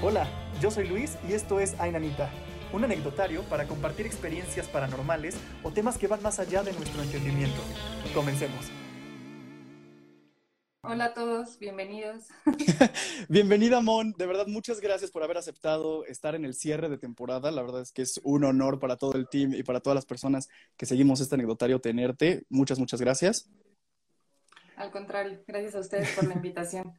Hola, yo soy Luis y esto es Ainanita, un anecdotario para compartir experiencias paranormales o temas que van más allá de nuestro entendimiento. Comencemos. Hola a todos, bienvenidos. Bienvenida, Mon. De verdad, muchas gracias por haber aceptado estar en el cierre de temporada. La verdad es que es un honor para todo el team y para todas las personas que seguimos este anecdotario tenerte. Muchas, muchas gracias. Al contrario, gracias a ustedes por la invitación.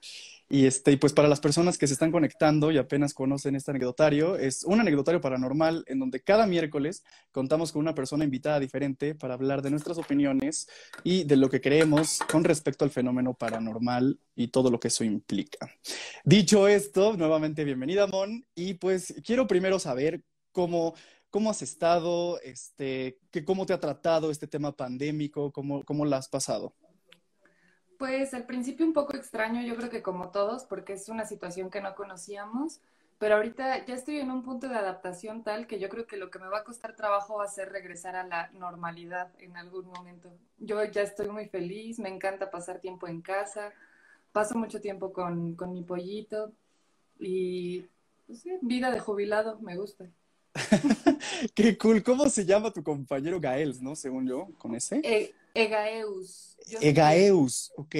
Y este, y pues para las personas que se están conectando y apenas conocen este anecdotario, es un anecdotario paranormal en donde cada miércoles contamos con una persona invitada diferente para hablar de nuestras opiniones y de lo que creemos con respecto al fenómeno paranormal y todo lo que eso implica. Dicho esto, nuevamente bienvenida, Mon, y pues quiero primero saber cómo ¿Cómo has estado? Este, que, ¿Cómo te ha tratado este tema pandémico? ¿Cómo, cómo la has pasado? Pues al principio un poco extraño, yo creo que como todos, porque es una situación que no conocíamos, pero ahorita ya estoy en un punto de adaptación tal que yo creo que lo que me va a costar trabajo va a ser regresar a la normalidad en algún momento. Yo ya estoy muy feliz, me encanta pasar tiempo en casa, paso mucho tiempo con, con mi pollito y pues, vida de jubilado, me gusta. Qué cool. ¿Cómo se llama tu compañero Gael, no? Según yo, con ese. E Egaeus. Egaeus, ok.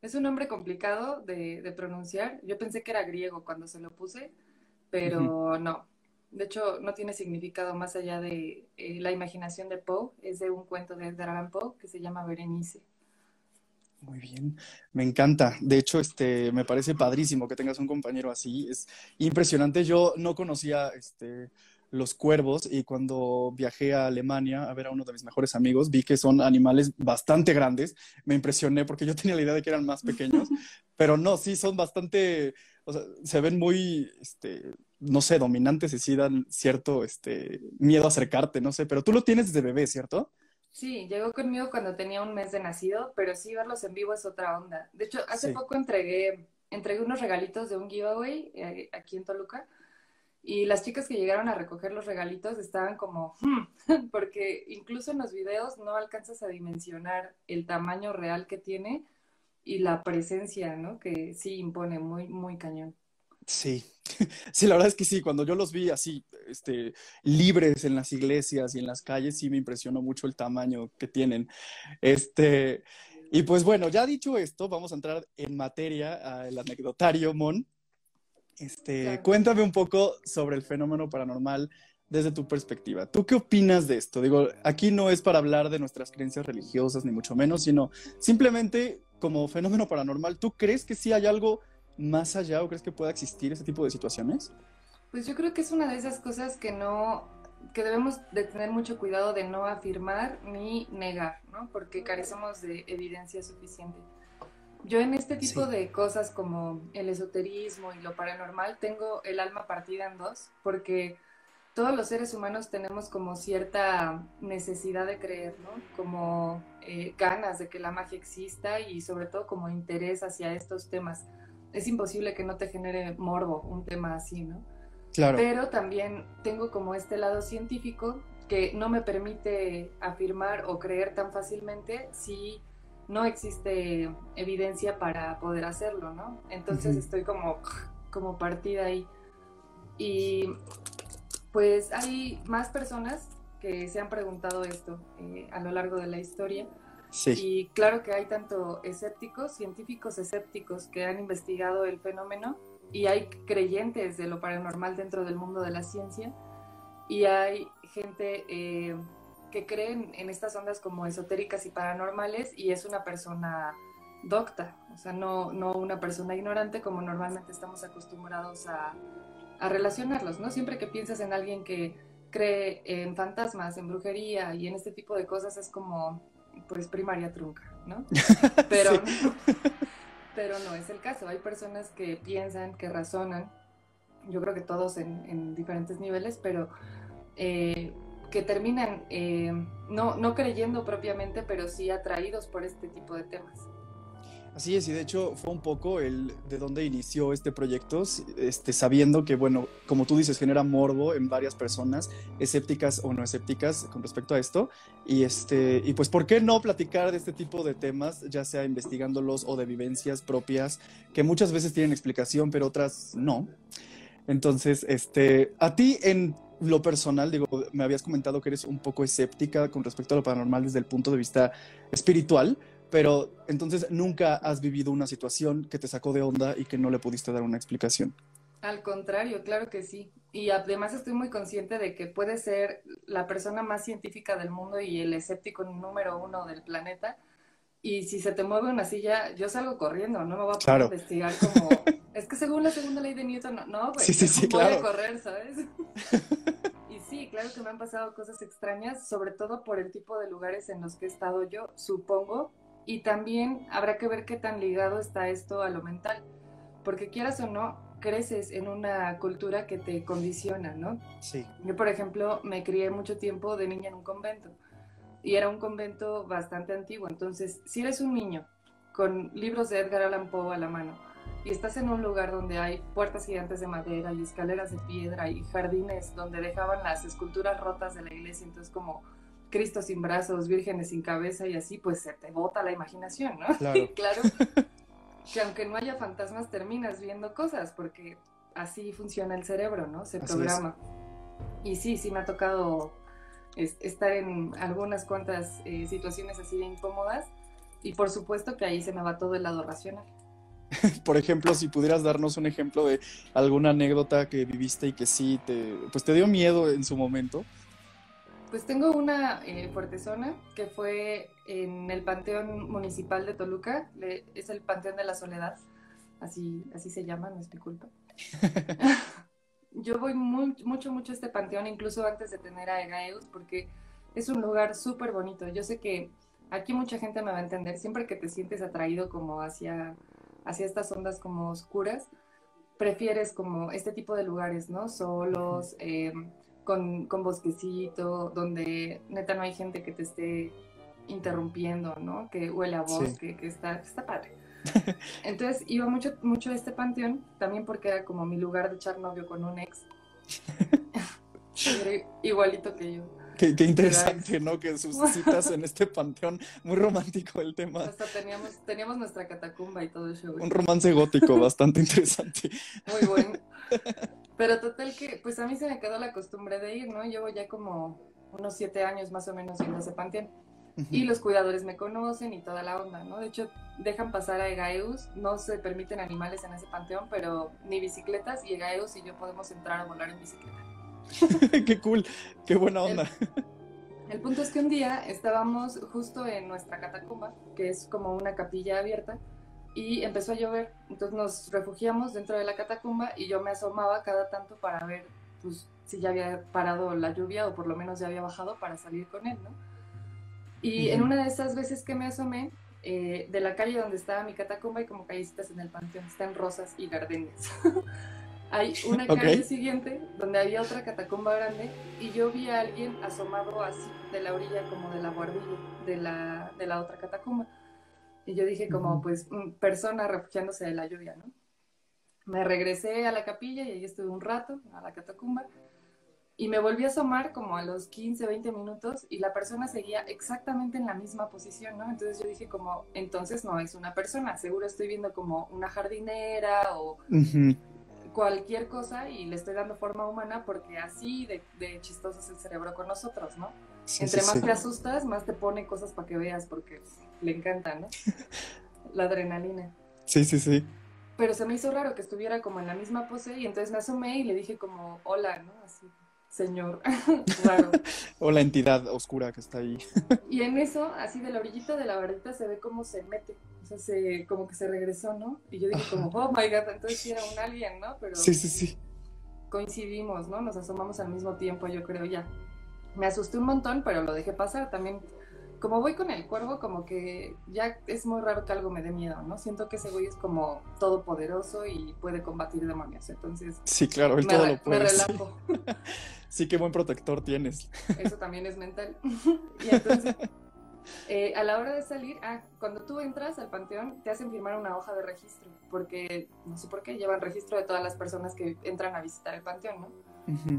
Es un nombre complicado de, pronunciar. Yo pensé que era griego cuando se lo puse, pero no. De hecho, no tiene significado más allá de eh, la imaginación de Poe. Es de un cuento de Edgar Allan Poe que se llama Berenice. Muy bien, me encanta. De hecho, este, me parece padrísimo que tengas un compañero así. Es impresionante. Yo no conocía este, los cuervos y cuando viajé a Alemania a ver a uno de mis mejores amigos, vi que son animales bastante grandes. Me impresioné porque yo tenía la idea de que eran más pequeños, pero no, sí son bastante, o sea, se ven muy, este, no sé, dominantes y sí dan cierto este, miedo a acercarte, no sé, pero tú lo tienes desde bebé, ¿cierto? Sí, llegó conmigo cuando tenía un mes de nacido, pero sí verlos en vivo es otra onda. De hecho, hace poco entregué, entregué unos regalitos de un giveaway eh, aquí en Toluca y las chicas que llegaron a recoger los regalitos estaban como, hmm", porque incluso en los videos no alcanzas a dimensionar el tamaño real que tiene y la presencia, ¿no? Que sí impone muy, muy cañón. Sí, sí, la verdad es que sí, cuando yo los vi así, este, libres en las iglesias y en las calles, sí me impresionó mucho el tamaño que tienen. Este, y pues bueno, ya dicho esto, vamos a entrar en materia, al anecdotario, Mon. Este, Cuéntame un poco sobre el fenómeno paranormal desde tu perspectiva. ¿Tú qué opinas de esto? Digo, aquí no es para hablar de nuestras creencias religiosas, ni mucho menos, sino simplemente como fenómeno paranormal, ¿tú crees que sí hay algo más allá o crees que pueda existir ese tipo de situaciones? Pues yo creo que es una de esas cosas que no, que debemos de tener mucho cuidado de no afirmar ni negar, ¿no? Porque carecemos de evidencia suficiente. Yo en este tipo de cosas como el esoterismo y lo paranormal tengo el alma partida en dos, porque todos los seres humanos tenemos como cierta necesidad de creer, ¿no? Como eh, ganas de que la magia exista y sobre todo como interés hacia estos temas es imposible que no te genere morbo un tema así, ¿no? Claro. Pero también tengo como este lado científico que no me permite afirmar o creer tan fácilmente si no existe evidencia para poder hacerlo, ¿no? Entonces estoy como, como partida ahí. Y pues hay más personas que se han preguntado esto eh, a lo largo de la historia y claro que hay tanto escépticos, científicos escépticos que han investigado el fenómeno y hay creyentes de lo paranormal dentro del mundo de la ciencia y hay gente eh, que cree en estas ondas como esotéricas y paranormales y es una persona docta, o sea, no, no una persona ignorante como normalmente estamos acostumbrados a, a relacionarlos, ¿no? Siempre que piensas en alguien que cree en fantasmas, en brujería y en este tipo de cosas es como pues primaria trunca, ¿no? Pero, pero no es el caso. Hay personas que piensan, que razonan, yo creo que todos en, diferentes niveles, pero eh, que terminan eh, no, no creyendo propiamente, pero sí atraídos por este tipo de temas. Así es, y de hecho fue un poco el de dónde inició este proyecto, este, sabiendo que, bueno, como tú dices, genera morbo en varias personas, escépticas o no escépticas con respecto a esto. Y, este, y pues, ¿por qué no platicar de este tipo de temas, ya sea investigándolos o de vivencias propias, que muchas veces tienen explicación, pero otras no? Entonces, este, a ti en lo personal, digo, me habías comentado que eres un poco escéptica con respecto a lo paranormal desde el punto de vista espiritual pero entonces nunca has vivido una situación que te sacó de onda y que no le pudiste dar una explicación. Al contrario, claro que sí. Y además estoy muy consciente de que puede ser la persona más científica del mundo y el escéptico número uno del planeta. Y si se te mueve una silla, yo salgo corriendo, no me voy a poder investigar como... es que según la segunda ley de Newton, no, no güey, sí, sí, sí, voy a correr, ¿sabes? y sí, claro que me han pasado cosas extrañas, sobre todo por el tipo de lugares en los que he estado yo, supongo, y también habrá que ver qué tan ligado está esto a lo mental, porque quieras o no, creces en una cultura que te condiciona, ¿no? Sí. Yo, por ejemplo, me crié mucho tiempo de niña en un convento y era un convento bastante antiguo, entonces, si eres un niño con libros de Edgar Allan Poe a la mano y estás en un lugar donde hay puertas gigantes de madera y escaleras de piedra y jardines donde dejaban las esculturas rotas de la iglesia, entonces como Cristo sin brazos, vírgenes sin cabeza y así, pues se te bota la imaginación, ¿no? Claro. claro que aunque no haya fantasmas, terminas viendo cosas, porque así funciona el cerebro, ¿no? Se programa. Y sí, sí me ha tocado estar en algunas cuantas eh, situaciones así de incómodas, y por supuesto que ahí se me va todo el lado racional. por ejemplo, si pudieras darnos un ejemplo de alguna anécdota que viviste y que sí te, pues te dio miedo en su momento. Pues tengo una eh, fuerte zona que fue en el Panteón Municipal de Toluca, es el Panteón de la Soledad, así, así se llama, no es mi culpa. Yo voy mucho, mucho a este panteón, incluso antes de tener a Egaeus, porque es un lugar súper bonito. Yo sé que aquí mucha gente me va a entender, siempre que te sientes atraído como hacia, hacia estas ondas como oscuras, prefieres como este tipo de lugares, ¿no? Solos, eh, con, con bosquecito, donde neta no hay gente que te esté interrumpiendo, ¿no? Que huele a bosque, que está, está padre. Entonces iba mucho, mucho a este panteón, también porque era como mi lugar de echar novio con un ex. igualito que yo. Qué, qué interesante, ¿no? Que sus citas en este panteón, muy romántico el tema. Hasta teníamos, teníamos nuestra catacumba y todo eso. Un romance gótico bastante interesante. Muy bueno. Pero total que, pues a mí se me quedó la costumbre de ir, ¿no? Llevo ya como unos siete años más o menos yendo a ese panteón. Y los cuidadores me conocen y toda la onda, ¿no? De hecho, dejan pasar a Egaeus, no se permiten animales en ese panteón, pero ni bicicletas, y Egaeus y yo podemos entrar a volar en bicicleta. qué cool, qué buena onda. el, punto es que un día estábamos justo en nuestra catacumba, que es como una capilla abierta, y empezó a llover. Entonces nos refugiamos dentro de la catacumba y yo me asomaba cada tanto para ver pues, si ya había parado la lluvia o por lo menos ya había bajado para salir con él, ¿no? Y en una de esas veces que me asomé, eh, de la calle donde estaba mi catacumba, hay como callecitas en el panteón, están rosas y gardenias. hay una calle siguiente donde había otra catacumba grande y yo vi a alguien asomado así de la orilla como de la guardilla de la, de la otra catacumba. Y yo dije como, pues, persona refugiándose de la lluvia, ¿no? Me regresé a la capilla y ahí estuve un rato, a la catacumba, y me volví a asomar como a los 15, 20 minutos y la persona seguía exactamente en la misma posición, ¿no? Entonces yo dije como, entonces no es una persona, seguro estoy viendo como una jardinera o cualquier cosa y le estoy dando forma humana porque así de, de chistoso es el cerebro con nosotros, ¿no? Entre más te asustas, más te pone cosas para que veas porque le encanta, ¿no? La adrenalina. Sí, sí, sí. Pero se me hizo raro que estuviera como en la misma pose y entonces me asomé y le dije como, hola, ¿no? Así, señor, raro. o la entidad oscura que está ahí. y en eso, así de la orillita de la verdad se ve como se mete, o sea, se, como que se regresó, ¿no? Y yo dije como, oh my god, entonces sí era un alien, ¿no? Pero sí, sí, sí. Coincidimos, ¿no? Nos asomamos al mismo tiempo, yo creo ya. Me asusté un montón, pero lo dejé pasar también como voy con el cuervo, como que ya es muy raro que algo me dé miedo, ¿no? Siento que ese güey es como todopoderoso y puede combatir demonios, entonces... Sí, claro, él todo lo puede. Me relajo. Sí. qué buen protector tienes. Eso también es mental. y entonces Eh, a la hora de salir, ah, cuando tú entras al panteón, te hacen firmar una hoja de registro, porque no sé por qué llevan registro de todas las personas que entran a visitar el panteón, ¿no?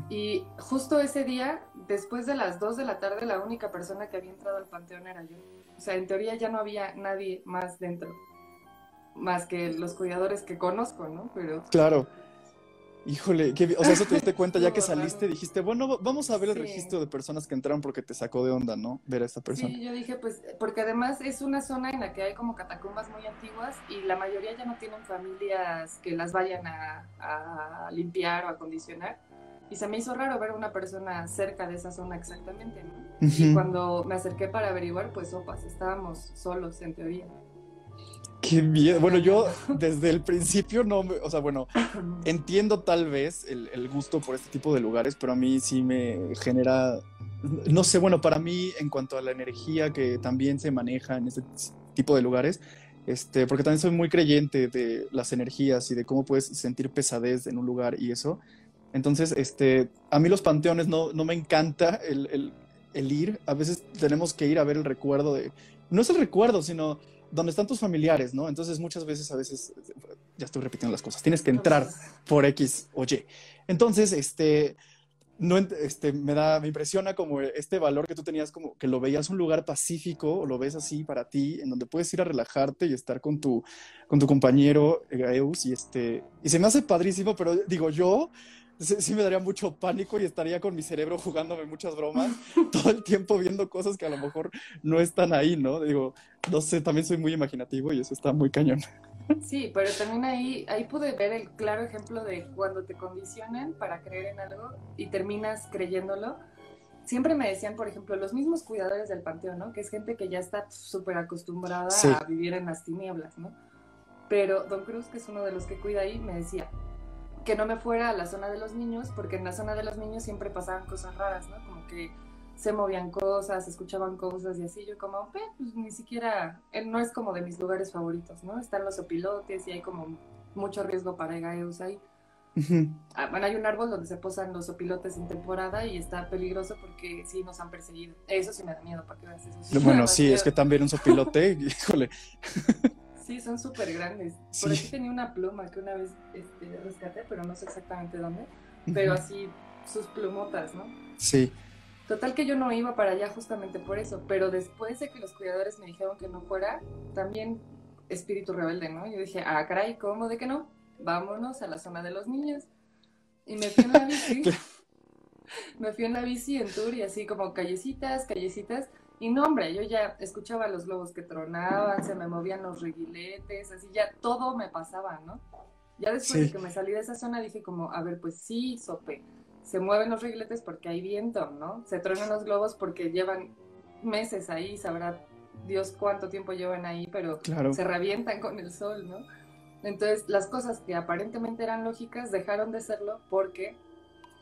Y justo ese día, después de las 2 de la tarde, la única persona que había entrado al panteón era yo. O sea, en teoría ya no había nadie más dentro, más que los cuidadores que conozco, ¿no? Pero... Claro. Híjole, o sea, eso te diste cuenta ya que saliste, dijiste, bueno, vamos a ver el registro de personas que entraron porque te sacó de onda, ¿no? Ver a esta persona. Sí, yo dije, pues, porque además es una zona en la que hay como catacumbas muy antiguas y la mayoría ya no tienen familias que las vayan a, limpiar o acondicionar. Y se me hizo raro ver a una persona cerca de esa zona exactamente, ¿no? Y cuando me acerqué para averiguar, pues, opas, estábamos solos en teoría. Qué miedo. Bueno, yo desde el principio no, me, o sea, bueno, entiendo tal vez el, gusto por este tipo de lugares, pero a mí sí me genera, no sé, bueno, para mí en cuanto a la energía que también se maneja en este tipo de lugares, este, porque también soy muy creyente de las energías y de cómo puedes sentir pesadez en un lugar y eso. Entonces, este, a mí los panteones no, no me encanta el, el, ir. A veces tenemos que ir a ver el recuerdo de, no es el recuerdo, sino donde están tus familiares, ¿no? Entonces muchas veces, a veces, ya estoy repitiendo las cosas, tienes que entrar por X o Y. Entonces, este, no, este, me da, me impresiona como este valor que tú tenías, como que lo veías un lugar pacífico, o lo ves así para ti, en donde puedes ir a relajarte y estar con tu, con tu compañero Gaeus, y este, y se me hace padrísimo, pero digo, yo sí, me daría mucho pánico y estaría con mi cerebro jugándome muchas bromas todo el tiempo viendo cosas que a lo mejor no están ahí, ¿no? Digo, no sé, también soy muy imaginativo y eso está muy cañón. Sí, pero también ahí, ahí pude ver el claro ejemplo de cuando te condicionan para creer en algo y terminas creyéndolo. Siempre me decían, por ejemplo, los mismos cuidadores del panteón, ¿no? Que es gente que ya está súper acostumbrada a vivir en las tinieblas, ¿no? Pero Don Cruz, que es uno de los que cuida ahí, me decía, que no me fuera a la zona de los niños, porque en la zona de los niños siempre pasaban cosas raras, ¿no? Como que se movían cosas, se escuchaban cosas y así. Yo como, pues ni siquiera, no es como de mis lugares favoritos, ¿no? Están los opilotes y hay como mucho riesgo para gaeus ahí. Ah, bueno, hay un árbol donde se posan los opilotes en temporada y está peligroso porque sí nos han perseguido. Eso sí me da miedo, ¿para qué eso? bueno, sí, es que también un sopilote, híjole. Sí, son súper grandes. Por aquí tenía una pluma que una vez este, rescaté, pero no sé exactamente dónde. Pero así, sus plumotas, ¿no? Sí. Total que yo no iba para allá justamente por eso, pero después de que los cuidadores me dijeron que no fuera, también espíritu rebelde, ¿no? Yo dije, ah, caray, ¿cómo de que no? Vámonos a la zona de los niños. Y me fui en la bici. me fui en la bici en tour y así como callecitas, callecitas. Y no, hombre, yo ya escuchaba los globos que tronaban, se me movían los reguiletes, así ya todo me pasaba, ¿no? Ya después de que me salí de esa zona dije como, a ver, pues sí, sope, se mueven los reguiletes porque hay viento, ¿no? Se tronan los globos porque llevan meses ahí, sabrá Dios cuánto tiempo llevan ahí, pero se revientan con el sol, ¿no? Entonces, las cosas que aparentemente eran lógicas dejaron de serlo porque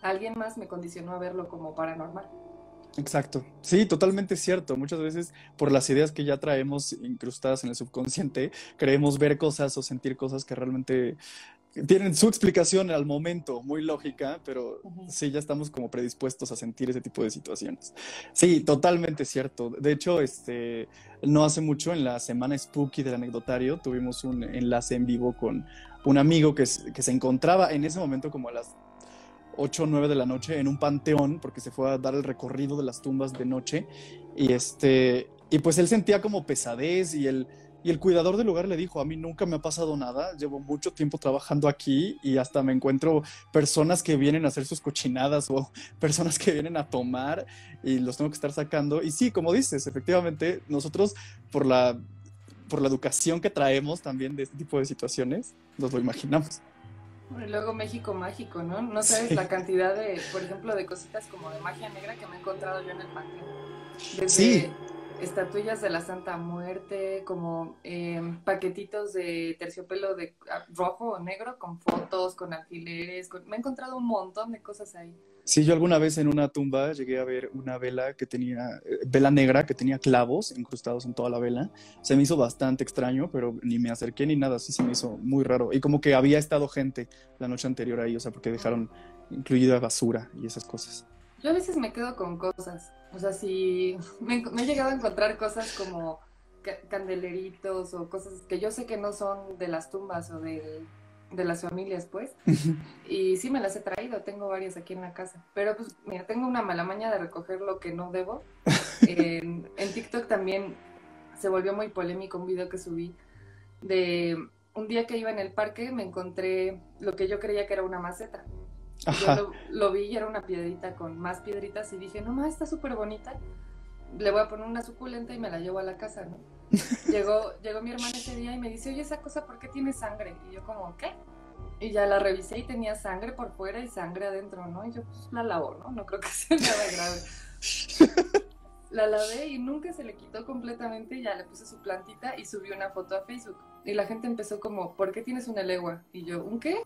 alguien más me condicionó a verlo como paranormal. Exacto. Sí, totalmente cierto. Muchas veces por las ideas que ya traemos incrustadas en el subconsciente, creemos ver cosas o sentir cosas que realmente tienen su explicación al momento, muy lógica, pero sí, ya estamos como predispuestos a sentir ese tipo de situaciones. Sí, totalmente cierto. De hecho, este, no hace mucho, en la semana spooky del anecdotario, tuvimos un enlace en vivo con un amigo que, que se encontraba en ese momento como a las 8 o 9 de la noche en un panteón, porque se fue a dar el recorrido de las tumbas de noche. Y, este, y pues él sentía como pesadez y el, y el cuidador del lugar le dijo, a mí nunca me ha pasado nada, llevo mucho tiempo trabajando aquí y hasta me encuentro personas que vienen a hacer sus cochinadas o personas que vienen a tomar y los tengo que estar sacando. Y sí, como dices, efectivamente, nosotros por la, por la educación que traemos también de este tipo de situaciones, nos lo imaginamos. Y luego México mágico, ¿no? No sabes la cantidad de, por ejemplo, de cositas como de magia negra que me he encontrado yo en el panteón. Desde sí. estatuillas de la Santa Muerte, como em, paquetitos de terciopelo de ah, rojo o negro con fotos, con alfileres. Me he encontrado un montón de cosas ahí. Sí, yo alguna vez en una tumba llegué a ver una vela que tenía, eh, vela negra que tenía clavos incrustados en toda la vela. Se me hizo bastante extraño, pero ni me acerqué ni nada, sí se me hizo muy raro. Y como que había estado gente la noche anterior ahí, o sea, porque dejaron incluida basura y esas cosas. Yo a veces me quedo con cosas. O sea, si me, he llegado a encontrar cosas como candeleritos o cosas que yo sé que no son de las tumbas o de, de las familias, pues. y sí me las he traído, tengo varias aquí en la casa. Pero pues, mira, tengo una mala maña de recoger lo que no debo. en, en TikTok también se volvió muy polémico un video que subí de un día que iba en el parque me encontré lo que yo creía que era una maceta. Yo lo, vi y era una piedrita con más piedritas y dije, no más, está súper bonita. Le voy a poner una suculenta y me la llevo a la casa, ¿no? llegó, llegó mi hermana ese día y me dice, oye, esa cosa, ¿por qué tiene sangre? Y yo como, ¿qué? Y ya la revisé y tenía sangre por fuera y sangre adentro, ¿no? Y yo, pues la lavo, ¿no? No creo que sea nada grave. la lavé y nunca se le quitó completamente, ya le puse su plantita y subí una foto a Facebook. Y la gente empezó como, ¿por qué tienes una legua? Y yo, ¿un qué?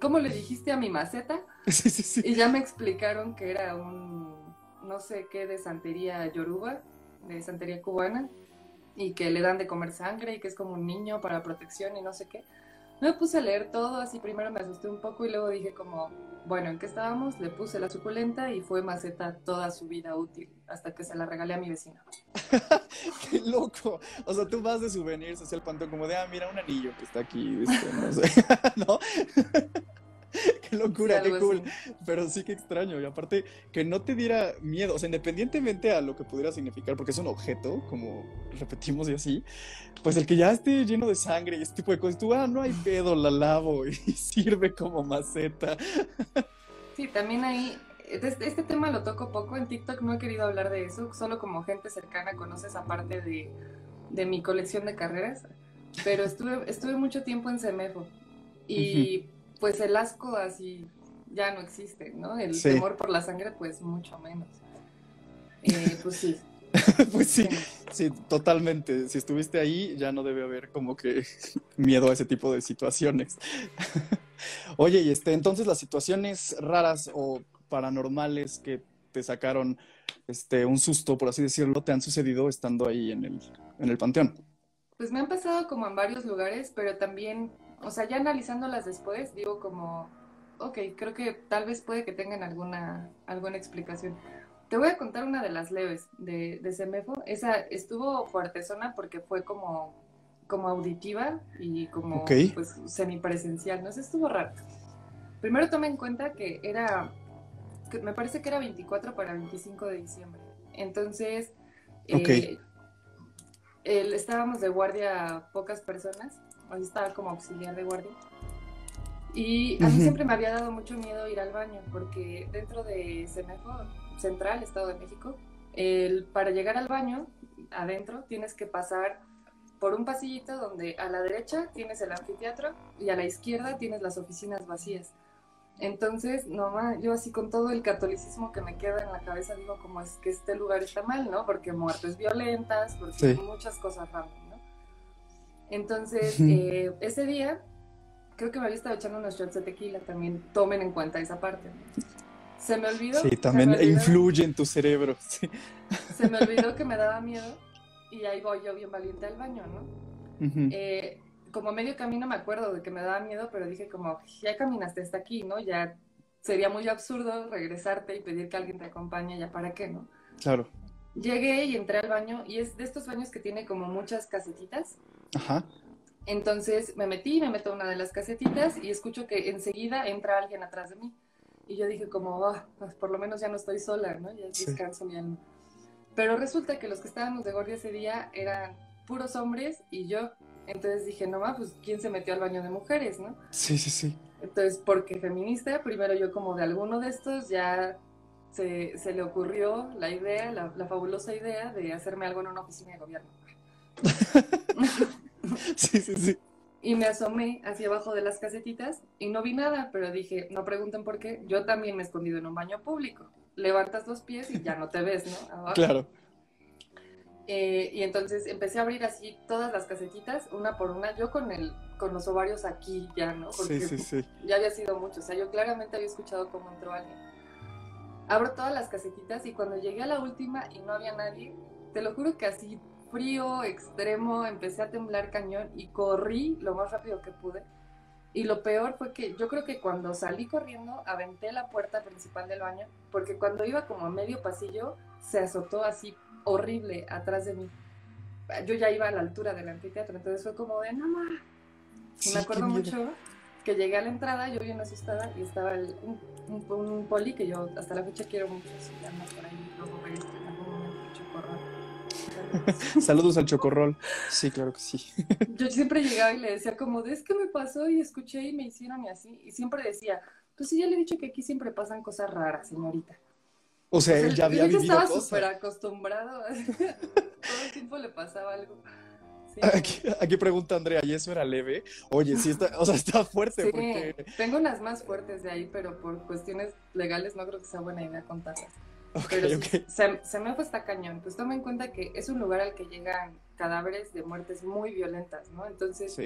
¿Cómo le dijiste a mi maceta? Sí, sí, sí. Y ya me explicaron que era un, no sé qué, de santería yoruba, de santería cubana, y que le dan de comer sangre y que es como un niño para protección y no sé qué. Me puse a leer todo, así primero me asusté un poco y luego dije como, bueno, ¿en qué estábamos? Le puse la suculenta y fue maceta toda su vida útil, hasta que se la regalé a mi vecino. ¡Qué loco! O sea, tú vas de souvenirs hacia el pantón como de, ah, mira un anillo que está aquí, este, no sé, ¿no? qué locura, qué cool. Pero sí que extraño. Y aparte, que no te diera miedo. O sea, independientemente a lo que pudiera significar, porque es un objeto, como repetimos y así, pues el que ya esté lleno de sangre y este tipo de cosas, tú, ah, no hay pedo, la lavo y sirve como maceta. Sí, también ahí. Este, este tema lo toco poco. En TikTok no he querido hablar de eso. Solo como gente cercana conoce esa parte de, de mi colección de carreras. Pero estuve, estuve mucho tiempo en Semefo. Y pues el asco así ya no existe, ¿no? El temor por la sangre, pues mucho menos. Eh, pues sí. pues sí, sí, totalmente. Si estuviste ahí, ya no debe haber como que miedo a ese tipo de situaciones. Oye, y este, entonces las situaciones raras o paranormales que te sacaron este, un susto, por así decirlo, te han sucedido estando ahí en el, en el panteón. Pues me han pasado como en varios lugares, pero también o sea, ya analizándolas después, digo como, ok, creo que tal vez puede que tengan alguna, alguna explicación. Te voy a contar una de las leves de, de Semefo. Esa estuvo fuertezona porque fue como, como auditiva y como pues, semipresencial. No sé, estuvo raro. Primero tome en cuenta que era, me parece que era 24 para 25 de diciembre. Entonces, eh, estábamos de guardia pocas personas ahí estaba como auxiliar de guardia. Y a mí siempre me había dado mucho miedo ir al baño, porque dentro de Semefo Central, Estado de México, el, para llegar al baño, adentro, tienes que pasar por un pasillito donde a la derecha tienes el anfiteatro y a la izquierda tienes las oficinas vacías. Entonces, no yo así con todo el catolicismo que me queda en la cabeza digo como es que este lugar está mal, ¿no? Porque muertes violentas, porque muchas cosas raras. Entonces, eh, ese día, creo que me había estado echando unos shots de tequila, también tomen en cuenta esa parte. Se me olvidó. Sí, también influye en tu cerebro. Se me olvidó que me daba miedo y ahí voy yo bien valiente al baño, ¿no? Eh, como medio camino me acuerdo de que me daba miedo, pero dije como, ya caminaste hasta aquí, ¿no? Ya sería muy absurdo regresarte y pedir que alguien te acompañe, ya para qué, ¿no? Claro. Llegué y entré al baño y es de estos baños que tiene como muchas casetitas. Ajá. Entonces me metí, me meto a una de las casetitas y escucho que enseguida entra alguien atrás de mí. Y yo dije como, pues por lo menos ya no estoy sola, ¿no? Ya descanso mi alma. Pero resulta que los que estábamos de guardia ese día eran puros hombres y yo. Entonces dije, no, pues ¿quién se metió al baño de mujeres, no? Sí, sí, sí. Entonces, porque feminista, primero yo como de alguno de estos ya se, se le ocurrió la idea, la, la fabulosa idea de hacerme algo en una oficina de gobierno. sí, sí, sí. Y me asomé hacia abajo de las casetitas y no vi nada, pero dije, no pregunten por qué, yo también me he escondido en un baño público. Levantas los pies y ya no te ves, ¿no? Claro. Eh, y entonces empecé a abrir así todas las casetitas, una por una, yo con el, con los ovarios aquí ya, ¿no? Porque sí, sí, sí. ya había sido mucho, o sea, yo claramente había escuchado cómo entró alguien. Abro todas las casetitas y cuando llegué a la última y no había nadie, te lo juro que así frío extremo, empecé a temblar cañón y corrí lo más rápido que pude. Y lo peor fue que yo creo que cuando salí corriendo, aventé la puerta principal del baño, porque cuando iba como a medio pasillo, se azotó así horrible atrás de mí. Yo ya iba a la altura del anfiteatro, entonces fue como de, no, me acuerdo mucho que llegué a la entrada, yo bien asustada, y estaba un, poli que yo hasta la fecha quiero mucho, se llama por ahí, luego Saludos al Chocorrol. Sí, claro que sí. yo siempre llegaba y le decía como, es que me pasó y escuché y me hicieron y así, y siempre decía, pues sí, ya le he dicho que aquí siempre pasan cosas raras, señorita. O sea, él ya había vivido estaba súper acostumbrado, todo el tiempo le pasaba algo. Aquí, pregunta Andrea, ¿y eso era leve? Oye, sí está, o sea, está fuerte. Sí, porque... tengo unas más fuertes de ahí, pero por cuestiones legales no creo que sea buena idea contarlas. Pero se, se, me fue esta cañón. Pues toma en cuenta que es un lugar al que llegan cadáveres de muertes muy violentas, ¿no? Entonces,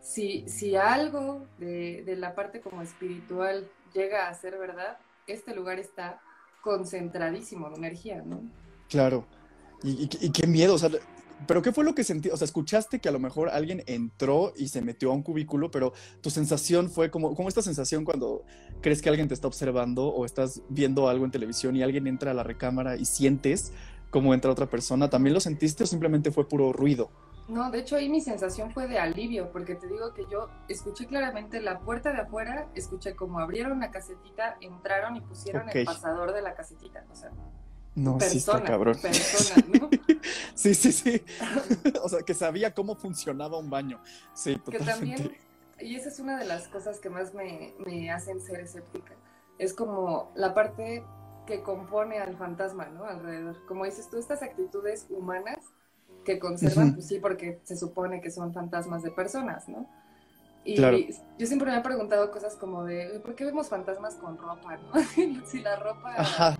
si, si algo de, de la parte como espiritual llega a ser verdad, este lugar está concentradísimo de energía, ¿no? Claro. Y, y, qué miedo, o sea, pero ¿qué fue lo que sentí? O sea, escuchaste que a lo mejor alguien entró y se metió a un cubículo, pero tu sensación fue como, como esta sensación cuando crees que alguien te está observando o estás viendo algo en televisión y alguien entra a la recámara y sientes cómo entra otra persona. ¿También lo sentiste o simplemente fue puro ruido? No, de hecho ahí mi sensación fue de alivio, porque te digo que yo escuché claramente la puerta de afuera, escuché como abrieron la casetita, entraron y pusieron el pasador de la casetita, o sea, no, sí está cabrón. Persona, ¿no? sí, sí, sí. o sea, que sabía cómo funcionaba un baño. Sí, totalmente. Que también, y esa es una de las cosas que más me, me hacen ser escéptica. Es como la parte que compone al fantasma, ¿no? Alrededor. Como dices tú, estas actitudes humanas que conservan, pues sí, porque se supone que son fantasmas de personas, ¿no? Y yo siempre me he preguntado cosas como de, ¿por qué vemos fantasmas con ropa, no? si la ropa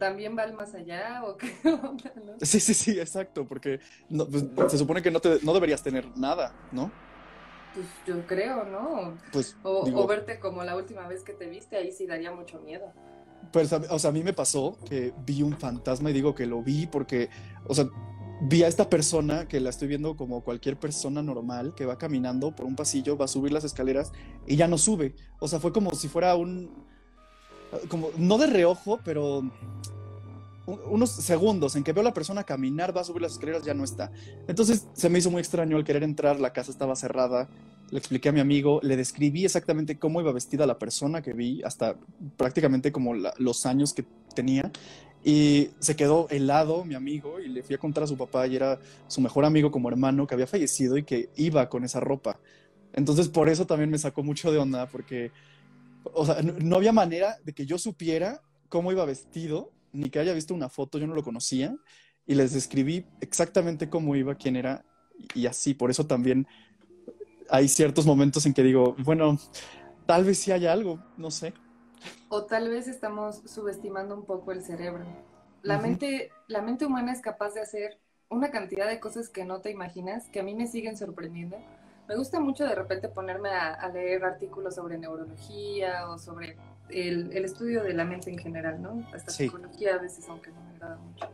también va al más allá o qué onda, ¿no? Sí, sí, sí, exacto, porque pues, se supone que no, te, no deberías tener nada, ¿no? Pues yo creo, ¿no? Pues, o, o, verte como la última vez que te viste, ahí sí daría mucho miedo. Pues, o sea, a mí me pasó que vi un fantasma y digo que lo vi porque, o sea, vi a esta persona que la estoy viendo como cualquier persona normal que va caminando por un pasillo, va a subir las escaleras y ya no sube. O sea, fue como si fuera un, como, no de reojo, pero unos segundos en que veo a la persona caminar, va a subir las escaleras, ya no está. Entonces se me hizo muy extraño al querer entrar, la casa estaba cerrada, le expliqué a mi amigo, le describí exactamente cómo iba vestida la persona que vi, hasta prácticamente como los años que tenía, y se quedó helado mi amigo y le fui a contar a su papá y era su mejor amigo como hermano que había fallecido y que iba con esa ropa. Entonces por eso también me sacó mucho de onda porque, o sea, no, había manera de que yo supiera cómo iba vestido, ni que haya visto una foto, yo no lo conocía y les describí exactamente cómo iba, quién era y así. Por eso también hay ciertos momentos en que digo, bueno, tal vez sí haya algo, no sé. O tal vez estamos subestimando un poco el cerebro. La, mente, la mente humana es capaz de hacer una cantidad de cosas que no te imaginas, que a mí me siguen sorprendiendo. Me gusta mucho de repente ponerme a, leer artículos sobre neurología o sobre el, estudio de la mente en general, ¿no? Hasta psicología a veces, aunque no me agrada mucho.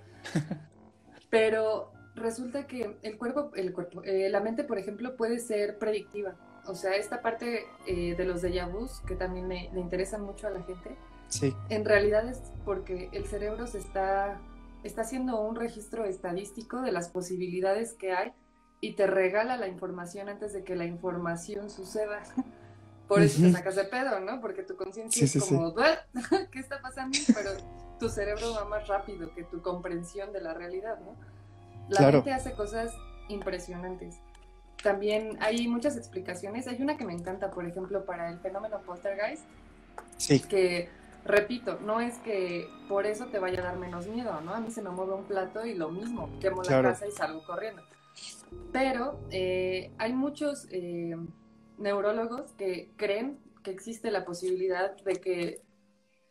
Pero resulta que el cuerpo, el cuerpo, eh, la mente, por ejemplo, puede ser predictiva. O sea, esta parte eh, de los déjà vus, que también le, interesan mucho a la gente, sí. en realidad es porque el cerebro se está, está haciendo un registro estadístico de las posibilidades que hay y te regala la información antes de que la información suceda. Por eso te sacas de pedo, ¿no? Porque tu conciencia es como, ¿qué está pasando? Pero tu cerebro va más rápido que tu comprensión de la realidad, ¿no? La mente hace cosas impresionantes. También hay muchas explicaciones. Hay una que me encanta, por ejemplo, para el fenómeno poltergeist. Sí. Que, repito, no es que por eso te vaya a dar menos miedo, ¿no? A mí se me mueve un plato y lo mismo, quemo la casa y salgo corriendo. Pero eh, hay muchos eh, neurólogos que creen que existe la posibilidad de que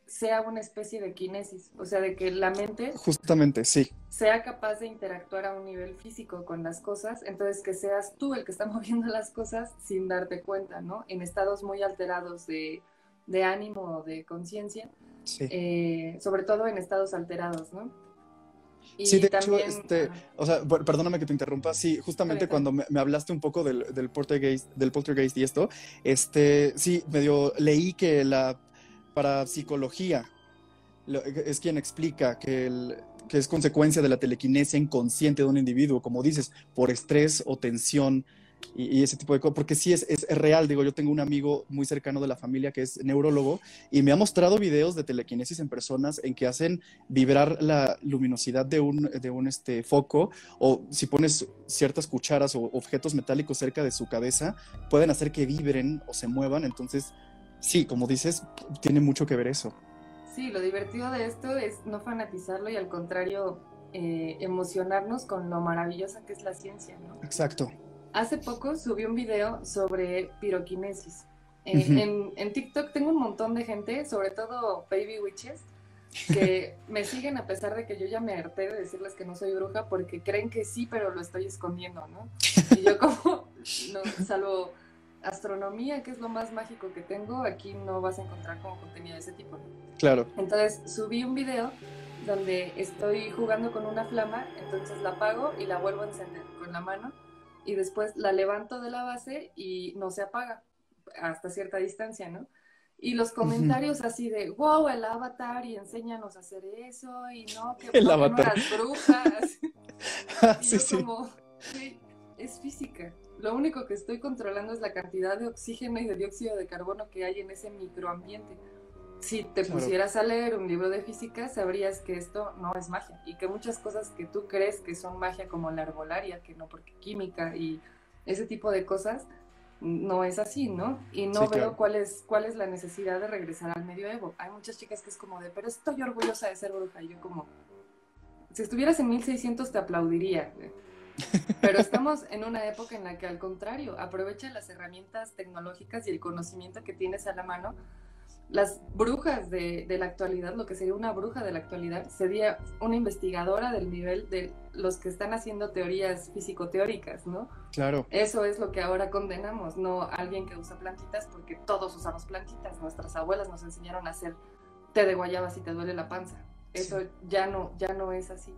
sea una especie de kinesis, o sea, de que la mente justamente sí sea capaz de interactuar a un nivel físico con las cosas, entonces que seas tú el que está moviendo las cosas sin darte cuenta, ¿no? En estados muy alterados de, de ánimo o de conciencia, sí. eh, sobre todo en estados alterados, ¿no? Sí, de hecho, este, o sea, perdóname que te interrumpa. Sí, justamente cuando me, hablaste un poco del, del, poltergeist, del poltergeist y esto, este, sí, medio leí que la para psicología es quien explica que, el, que es consecuencia de la telequinesia inconsciente de un individuo, como dices, por estrés o tensión y, ese tipo de cosas, porque sí es, es, real, digo, yo tengo un amigo muy cercano de la familia que es neurólogo y me ha mostrado videos de telequinesis en personas en que hacen vibrar la luminosidad de un, de un este, foco o si pones ciertas cucharas o objetos metálicos cerca de su cabeza, pueden hacer que vibren o se muevan, entonces sí, como dices, tiene mucho que ver eso. Sí, lo divertido de esto es no fanatizarlo y al contrario, eh, emocionarnos con lo maravillosa que es la ciencia, ¿no? Exacto. Hace poco subí un video sobre piroquinesis. en, en, TikTok tengo un montón de gente, sobre todo baby witches, que me siguen a pesar de que yo ya me harté de decirles que no soy bruja porque creen que sí, pero lo estoy escondiendo, ¿no? Y yo como, no, salvo astronomía, que es lo más mágico que tengo, aquí no vas a encontrar como contenido de ese tipo. Claro. Entonces subí un video donde estoy jugando con una flama, entonces la apago y la vuelvo a encender con la mano y después la levanto de la base y no se apaga hasta cierta distancia, ¿no? Y los comentarios así de, wow, el avatar y enséñanos a hacer eso y no, que el avatar. las brujas. sí, sí. como, es física. Lo único que estoy controlando es la cantidad de oxígeno y de dióxido de carbono que hay en ese microambiente. Si te pusieras a leer un libro de física, sabrías que esto no es magia y que muchas cosas que tú crees que son magia, como la herbolaria, que no porque química y ese tipo de cosas, no es así, ¿no? Y no veo cuál, es, cuál es la necesidad de regresar al medioevo. Hay muchas chicas que es como de, pero estoy orgullosa de ser bruja. Y yo como, si estuvieras en 1600 te aplaudiría. Pero estamos en una época en la que al contrario, aprovecha las herramientas tecnológicas y el conocimiento que tienes a la mano. Las brujas de, la actualidad, lo que sería una bruja de la actualidad, sería una investigadora del nivel de los que están haciendo teorías físico-teóricas, ¿no? Claro. Eso es lo que ahora condenamos, no alguien que usa plantitas, porque todos usamos plantitas. Nuestras abuelas nos enseñaron a hacer té de guayaba si te duele la panza. Eso ya no, ya no es así.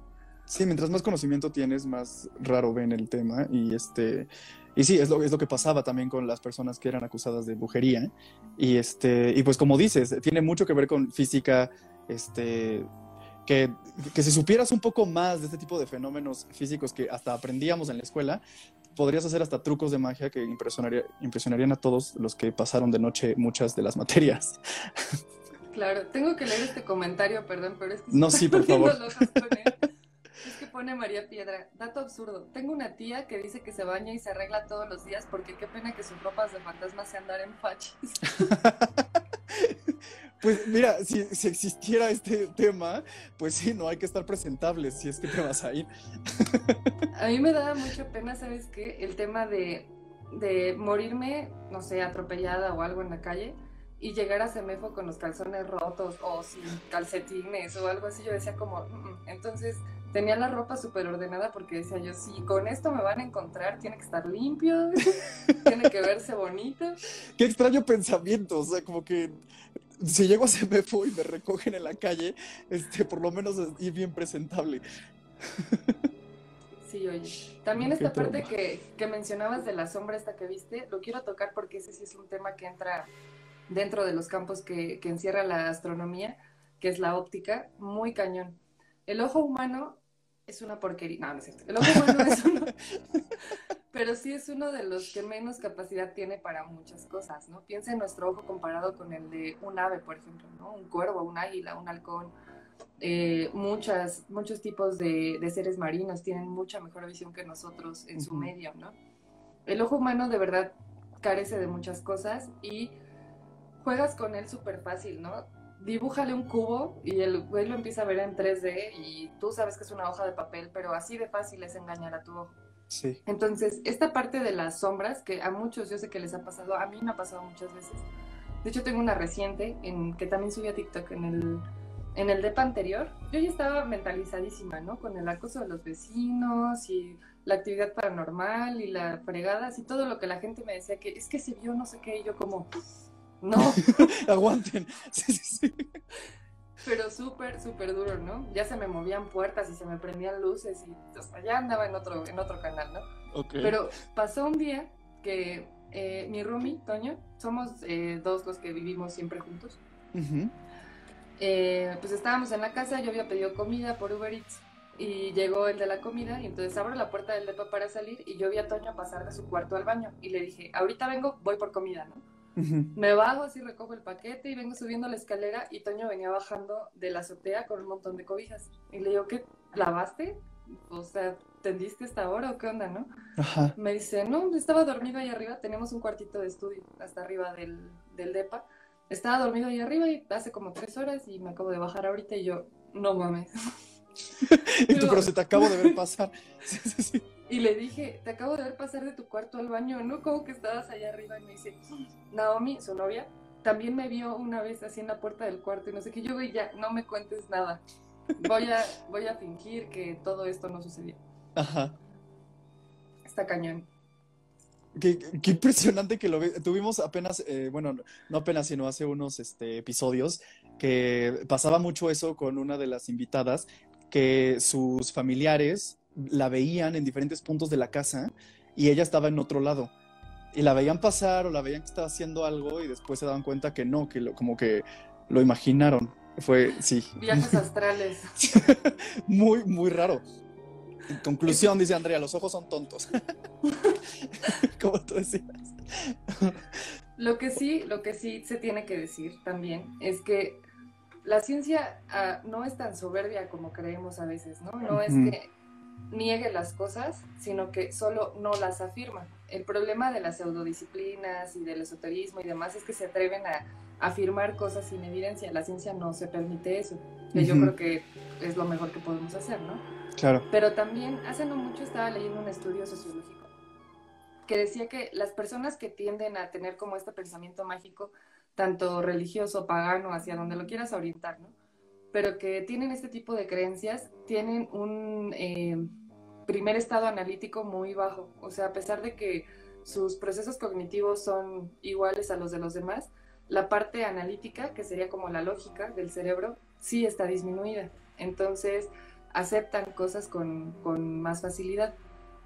Sí, mientras más conocimiento tienes, más raro ven el tema. Y este. Y sí, es lo, es lo que pasaba también con las personas que eran acusadas de brujería. Y este, y pues como dices, tiene mucho que ver con física, este, que, que, si supieras un poco más de este tipo de fenómenos físicos que hasta aprendíamos en la escuela, podrías hacer hasta trucos de magia que impresionaría, impresionarían a todos los que pasaron de noche muchas de las materias. Claro, tengo que leer este comentario, perdón, pero es que... No, sí, por favor. Que pone María Piedra, dato absurdo. Tengo una tía que dice que se baña y se arregla todos los días porque qué pena que sus ropas de fantasma se andar en fachis. Pues mira, si, existiera este tema, pues sí, no hay que estar presentables si es que te vas a ir. A mí me da mucha pena, ¿sabes qué? El tema de, de morirme, no sé, atropellada o algo en la calle y llegar a Semefo con los calzones rotos o sin calcetines o algo así. Yo decía como, mm, mm". entonces tenía la ropa súper ordenada porque decía yo, si con esto me van a encontrar, tiene que estar limpio, tiene que verse bonito. Qué extraño pensamiento, o sea, como que si llego a Semefo y me recogen en la calle, este, por lo menos ir bien presentable. Sí, oye. También esta parte que, que mencionabas de la sombra esta que viste, lo quiero tocar porque ese sí es un tema que entra dentro de los campos que, que encierra la astronomía, que es la óptica, muy cañón. El ojo humano es una porquería. No, no es cierto. El ojo humano es uno. Pero sí es uno de los que menos capacidad tiene para muchas cosas, ¿no? Piensa en nuestro ojo comparado con el de un ave, por ejemplo, ¿no? Un cuervo, un águila, un halcón. Eh, muchas, muchos tipos de, de, seres marinos tienen mucha mejor visión que nosotros en su medio, ¿no? El ojo humano de verdad carece de muchas cosas y juegas con él súper fácil, ¿no? Dibújale un cubo y el güey lo empieza a ver en 3D y tú sabes que es una hoja de papel, pero así de fácil es engañar a tu ojo. Sí. Entonces, esta parte de las sombras, que a muchos yo sé que les ha pasado, a mí me ha pasado muchas veces. De hecho, tengo una reciente en que también subí a TikTok en el, en el DEPA anterior. Yo ya estaba mentalizadísima, ¿no? Con el acoso de los vecinos y la actividad paranormal y la fregada, y todo lo que la gente me decía que es que se vio no sé qué, y yo como, no. Aguanten. Sí, sí, sí. pero súper, súper duro, ¿no? Ya se me movían puertas y se me prendían luces y hasta ya andaba en otro, en otro canal, ¿no? Pero pasó un día que eh, mi roomie, Toño, somos eh, dos los que vivimos siempre juntos. Eh, pues estábamos en la casa, yo había pedido comida por Uber Eats y llegó el de la comida y entonces abro la puerta del depa para salir y yo vi a Toño pasar de su cuarto al baño y le dije, ahorita vengo, voy por comida, ¿no? Me bajo así, recojo el paquete y vengo subiendo la escalera y Toño venía bajando de la azotea con un montón de cobijas. Y le digo, ¿qué? ¿Lavaste? O sea, ¿tendiste esta hora o qué onda, no? Me dice, no, estaba dormido ahí arriba, tenemos un cuartito de estudio hasta arriba del, del DEPA. Estaba dormido ahí arriba y hace como tres horas y me acabo de bajar ahorita y yo, no mames. y tú, pero se te acabo de ver pasar. Y le dije, te acabo de ver pasar de tu cuarto al baño, ¿no? Como que estabas allá arriba. Y me dice, Naomi, su novia, también me vio una vez así en la puerta del cuarto y no sé qué. Yo, güey, ya, no me cuentes nada. Voy a, voy a fingir que todo esto no sucedió. Ajá. Está cañón. Qué, impresionante que lo ve. Tuvimos apenas, eh, bueno, no apenas, sino hace unos este, episodios que pasaba mucho eso con una de las invitadas, que sus familiares la veían en diferentes puntos de la casa y ella estaba en otro lado. Y la veían pasar o la veían que estaba haciendo algo y después se daban cuenta que no, que lo, como que lo imaginaron. Fue, sí. Viajes astrales. muy, muy raro. En conclusión, dice Andrea, los ojos son tontos. como tú decías. Lo que sí, lo que sí se tiene que decir también es que la ciencia ah, no es tan soberbia como creemos a veces, ¿no? No es que niegue las cosas, sino que solo no las afirma. El problema de las pseudodisciplinas y del esoterismo y demás es que se atreven a afirmar cosas sin evidencia. La ciencia no se permite eso. Que yo creo que es lo mejor que podemos hacer, ¿no? Claro. Pero también hace no mucho estaba leyendo un estudio sociológico que decía que las personas que tienden a tener como este pensamiento mágico, tanto religioso, pagano, hacia donde lo quieras orientar, ¿no? Pero que tienen este tipo de creencias, tienen un eh, primer estado analítico muy bajo. O sea, a pesar de que sus procesos cognitivos son iguales a los de los demás, la parte analítica, que sería como la lógica del cerebro, sí está disminuida. Entonces, aceptan cosas con, con más facilidad.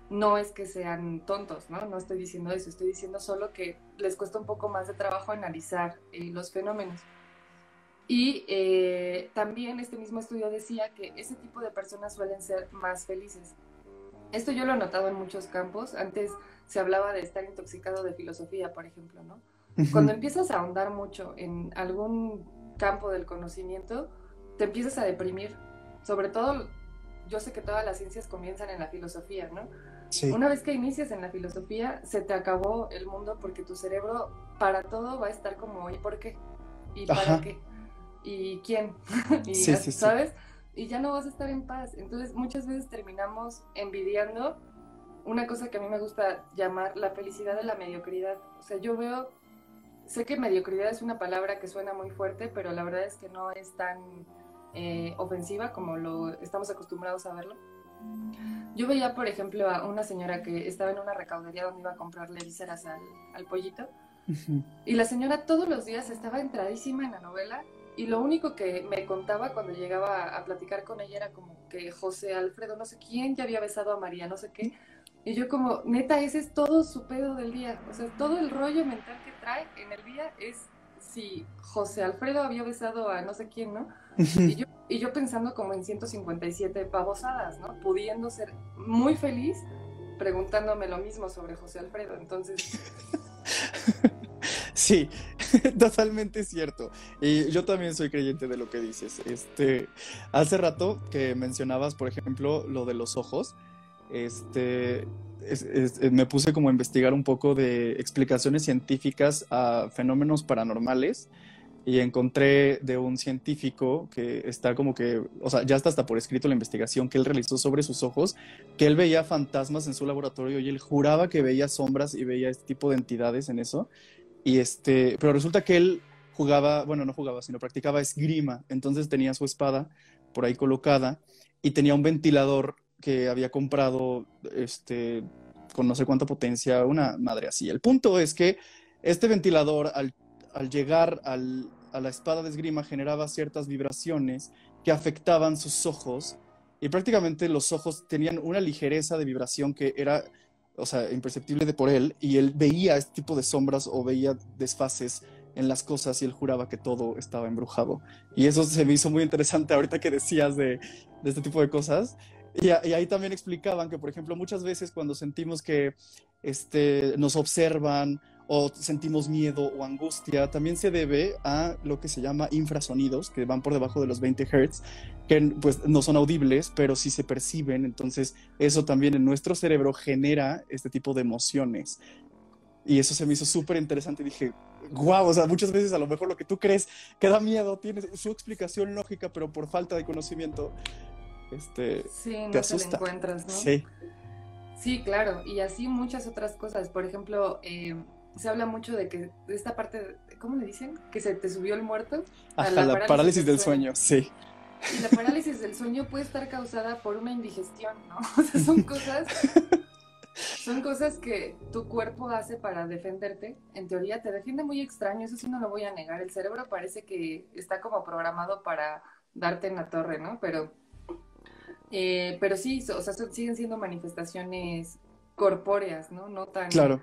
No es que sean tontos, ¿no? No estoy diciendo eso, estoy diciendo solo que les cuesta un poco más de trabajo analizar eh, los fenómenos. Y eh, también este mismo estudio decía que ese tipo de personas suelen ser más felices. Esto yo lo he notado en muchos campos. Antes se hablaba de estar intoxicado de filosofía, por ejemplo, ¿no? Cuando empiezas a ahondar mucho en algún campo del conocimiento, te empiezas a deprimir. Sobre todo, yo sé que todas las ciencias comienzan en la filosofía, ¿no? Una vez que inicias en la filosofía, se te acabó el mundo porque tu cerebro para todo va a estar como, ¿y por qué? ¿Y para qué? Y quién, y ¿sabes? Y ya no vas a estar en paz. Entonces muchas veces terminamos envidiando una cosa que a mí me gusta llamar la felicidad de la mediocridad. O sea, yo veo, sé que mediocridad es una palabra que suena muy fuerte, pero la verdad es que no es tan eh, ofensiva como lo estamos acostumbrados a verlo. Yo veía, por ejemplo, a una señora que estaba en una recaudería donde iba a comprarle vísceras al, al pollito. Y la señora todos los días estaba entradísima en la novela y lo único que me contaba cuando llegaba a platicar con ella era como que José Alfredo, no sé quién, ya había besado a María, no sé qué. Y yo como, neta, ese es todo su pedo del día. O sea, todo el rollo mental que trae en el día es si José Alfredo había besado a no sé quién, ¿no? Y yo, y yo pensando como en 157 pavosadas, ¿no? Pudiendo ser muy feliz preguntándome lo mismo sobre José Alfredo. Entonces... Sí, totalmente cierto. Y yo también soy creyente de lo que dices. Este, hace rato que mencionabas, por ejemplo, lo de los ojos, este, me puse como a investigar un poco de explicaciones científicas a fenómenos paranormales y encontré de un científico que está como que, o sea, ya está hasta por escrito la investigación que él realizó sobre sus ojos, que él veía fantasmas en su laboratorio y él juraba que veía sombras y veía este tipo de entidades en eso. Y este, pero resulta que él jugaba, bueno, no jugaba, sino practicaba esgrima. Entonces tenía su espada por ahí colocada y tenía un ventilador que había comprado este, con no sé cuánta potencia, una madre así. El punto es que este ventilador, al, al llegar al, a la espada de esgrima generaba ciertas vibraciones que afectaban sus ojos y prácticamente los ojos tenían una ligereza de vibración que era, o sea, imperceptible de por él y él veía este tipo de sombras o veía desfases en las cosas y él juraba que todo estaba embrujado. Y eso se me hizo muy interesante ahorita que decías de, este tipo de cosas. Y, y, ahí también explicaban que, por ejemplo, muchas veces cuando sentimos que este, nos observan o sentimos miedo o angustia, también se debe a lo que se llama infrasonidos, que van por debajo de los 20 Hz, que pues no son audibles, pero sí se perciben. Entonces, eso también en nuestro cerebro genera este tipo de emociones. Y eso se me hizo súper interesante. Dije, guau, o sea, muchas veces a lo mejor lo que tú crees que da miedo tiene su explicación lógica, pero por falta de conocimiento, este, sí, no te asusta. Te encuentras, ¿no? Sí. Sí, claro, y así muchas otras cosas. Por ejemplo, eh, se habla mucho de que de esta parte, ¿cómo le dicen? Que se te subió el muerto. Ajá, la, parálisis, parálisis del, del sueño. sueño, sí. Y la parálisis del sueño puede estar causada por una indigestión, ¿no? O sea, son cosas son cosas que tu cuerpo hace para defenderte. En teoría te defiende muy extraño, eso sí no lo voy a negar. El cerebro parece que está como programado para darte en la torre, ¿no? Pero, eh, pero sí, o sea, siguen siendo manifestaciones corpóreas, ¿no? No tan claro.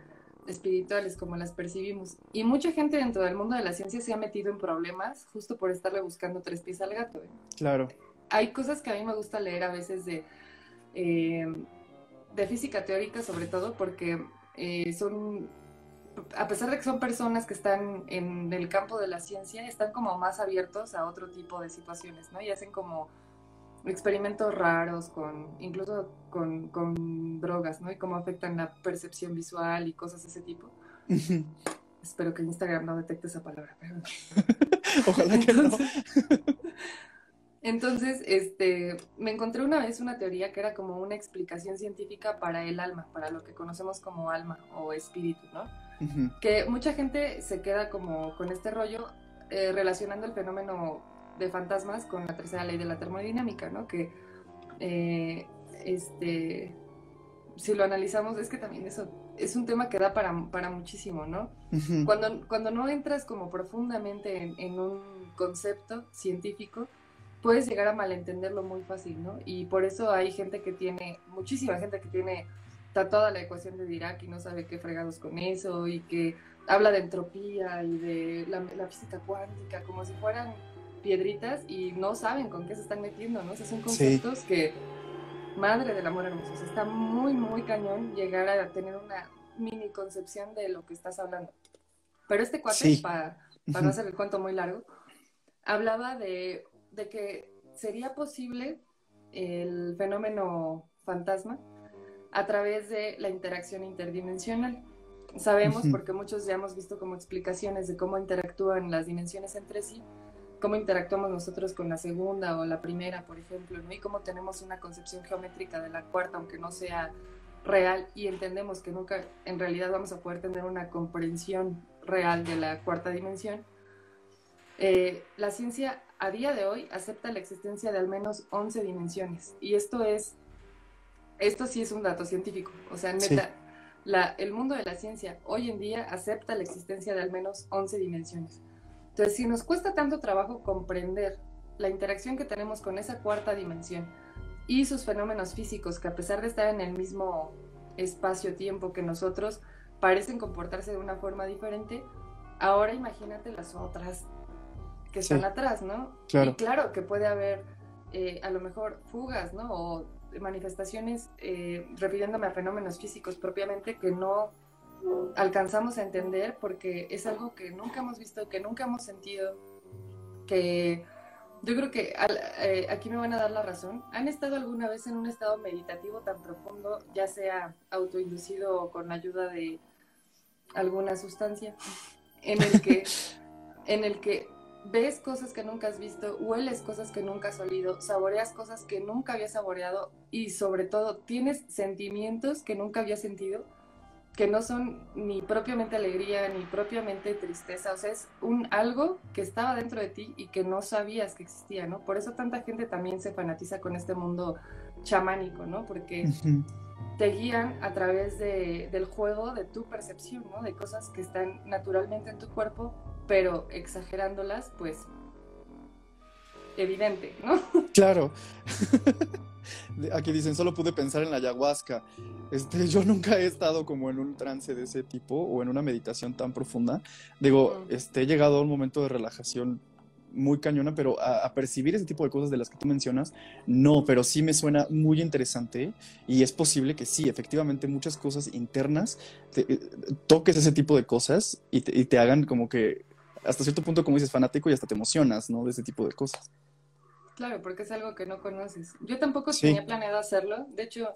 Espirituales como las percibimos. Y mucha gente dentro del mundo de la ciencia se ha metido en problemas justo por estarle buscando tres pies al gato. ¿eh? Claro. Hay cosas que a mí me gusta leer a veces de... Eh, de física teórica sobre todo porque eh, son, a pesar de que son personas que están en el campo de la ciencia, están como más abiertos a otro tipo de situaciones, ¿no? Y hacen como experimentos raros con, incluso con, con drogas, ¿no? Y cómo afectan la percepción visual y cosas de ese tipo. Espero que Instagram no detecte esa palabra. Pero... Ojalá que no. Entonces, este, me encontré una vez una teoría que era como una explicación científica para el alma, para lo que conocemos como alma o espíritu, ¿no? Que mucha gente se queda como con este rollo eh, relacionando el fenómeno de fantasmas con la tercera ley de la termodinámica, ¿no? Que, eh, este, si lo analizamos, es que también eso es un tema que da para, para muchísimo, ¿no? cuando, cuando no entras como profundamente en, en un concepto científico, puedes llegar a malentenderlo muy fácil, ¿no? Y por eso hay gente que tiene, muchísima gente que tiene tatuada la ecuación de Dirac y no sabe qué fregados con eso y que habla de entropía y de la, física cuántica como si fueran piedritas y no saben con qué se están metiendo, ¿no? O sea, son conceptos que, madre del amor hermoso, o está muy, muy cañón llegar a tener una mini concepción de lo que estás hablando. Pero este cuate, para, para no hacer el cuento muy largo, hablaba de de que sería posible el fenómeno fantasma a través de la interacción interdimensional. Sabemos, porque muchos ya hemos visto como explicaciones de cómo interactúan las dimensiones entre sí, cómo interactuamos nosotros con la segunda o la primera, por ejemplo, ¿no? y cómo tenemos una concepción geométrica de la cuarta, aunque no sea real, y entendemos que nunca en realidad vamos a poder tener una comprensión real de la cuarta dimensión. Eh, la ciencia a día de hoy acepta la existencia de al menos 11 dimensiones. Y esto es, esto sí es un dato científico. O sea, neta, la, el mundo de la ciencia hoy en día acepta la existencia de al menos 11 dimensiones. Entonces, si nos cuesta tanto trabajo comprender la interacción que tenemos con esa cuarta dimensión y sus fenómenos físicos, que a pesar de estar en el mismo espacio-tiempo que nosotros, parecen comportarse de una forma diferente, ahora imagínate las otras que están atrás, ¿no? Claro. Y claro que puede haber eh, a lo mejor fugas, ¿no? O manifestaciones, eh, refiriéndome a fenómenos físicos propiamente, que no alcanzamos a entender porque es algo que nunca hemos visto, que nunca hemos sentido, que yo creo que eh, aquí me van a dar la razón. ¿Han estado alguna vez en un estado meditativo tan profundo, ya sea autoinducido o con ayuda de alguna sustancia, en el que, en el que ves cosas que nunca has visto, hueles cosas que nunca has olido, saboreas cosas que nunca habías saboreado y sobre todo tienes sentimientos que nunca habías sentido, que no son ni propiamente alegría ni propiamente tristeza, o sea, es un algo que estaba dentro de ti y que no sabías que existía, ¿no? Por eso tanta gente también se fanatiza con este mundo chamánico, ¿no? Porque te guían a través de, del juego de tu percepción, ¿no? De cosas que están naturalmente en tu cuerpo pero exagerándolas, pues evidente, ¿no? Claro. Aquí dicen, solo pude pensar en la ayahuasca. Este, yo nunca he estado como en un trance de ese tipo o en una meditación tan profunda. Digo, este, he llegado a un momento de relajación muy cañona, pero a, percibir ese tipo de cosas de las que tú mencionas, no, pero sí me suena muy interesante y es posible que sí, efectivamente muchas cosas internas, eh, toques ese tipo de cosas y te, y te, hagan como que, hasta cierto punto, como dices, fanático y hasta te emocionas, ¿no? De ese tipo de cosas. Claro, porque es algo que no conoces. Yo tampoco tenía planeado hacerlo, de hecho,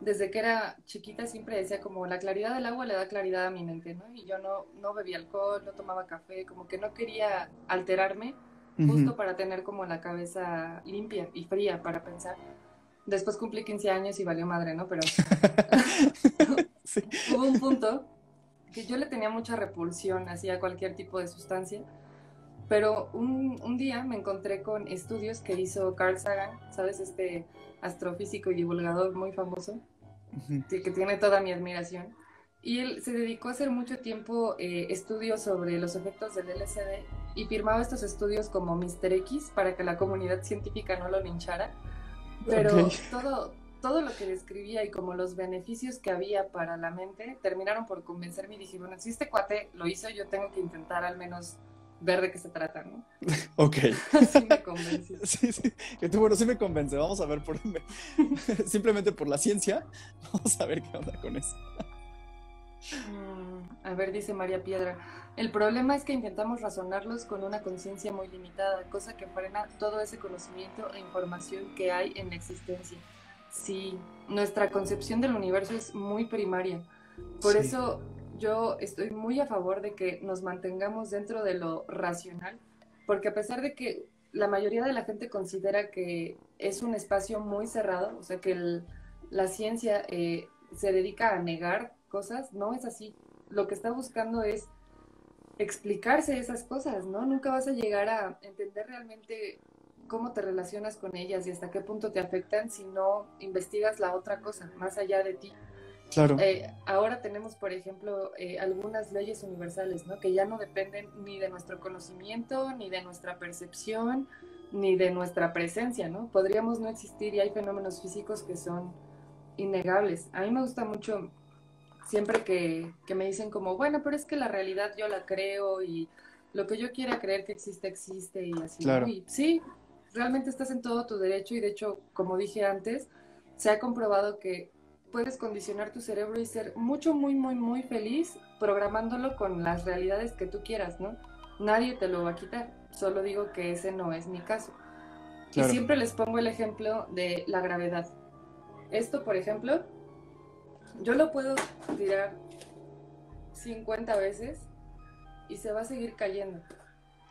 desde que era chiquita siempre decía como la claridad del agua le da claridad a mi mente, ¿no? Y yo no, no bebía alcohol, no tomaba café, como que no quería alterarme justo para tener como la cabeza limpia y fría para pensar. Después cumplí 15 años y valió madre, ¿no? Pero hubo un punto que yo le tenía mucha repulsión hacia cualquier tipo de sustancia, pero un, un día me encontré con estudios que hizo Carl Sagan, ¿sabes? Este astrofísico y divulgador muy famoso, que tiene toda mi admiración. Y él se dedicó a hacer mucho tiempo eh, estudios sobre los efectos del LSD y firmaba estos estudios como Mr. X para que la comunidad científica no lo linchara. Pero todo, todo lo que describía y como los beneficios que había para la mente terminaron por convencerme y dije, bueno, si este cuate lo hizo, yo tengo que intentar al menos ver de qué se trata, ¿no? Ok. Así me convence. Sí, sí. Bueno, sí me convence. Vamos a ver por... Simplemente por la ciencia. Vamos a ver qué onda con eso. Mm, a ver, dice María Piedra. El problema es que intentamos razonarlos con una conciencia muy limitada, cosa que frena todo ese conocimiento e información que hay en la existencia. Sí, nuestra concepción del universo es muy primaria. Por eso yo estoy muy a favor de que nos mantengamos dentro de lo racional, porque a pesar de que la mayoría de la gente considera que es un espacio muy cerrado, o sea que la ciencia eh, se dedica a negar cosas, no es así. Lo que está buscando es explicarse esas cosas, ¿no? Nunca vas a llegar a entender realmente cómo te relacionas con ellas y hasta qué punto te afectan si no investigas la otra cosa, más allá de ti. Claro. Eh, ahora tenemos, por ejemplo, eh, algunas leyes universales, ¿no? Que ya no dependen ni de nuestro conocimiento, ni de nuestra percepción, ni de nuestra presencia, ¿no? Podríamos no existir y hay fenómenos físicos que son innegables. A mí me gusta mucho siempre que, que me dicen como, bueno, pero es que la realidad yo la creo y lo que yo quiera creer que existe, existe y así. Claro. Y sí, realmente estás en todo tu derecho y de hecho, como dije antes, se ha comprobado que puedes condicionar tu cerebro y ser mucho, muy, muy, muy feliz programándolo con las realidades que tú quieras, ¿no? Nadie te lo va a quitar, solo digo que ese no es mi caso. Y siempre les pongo el ejemplo de la gravedad. Esto, por ejemplo, yo lo puedo tirar 50 veces y se va a seguir cayendo.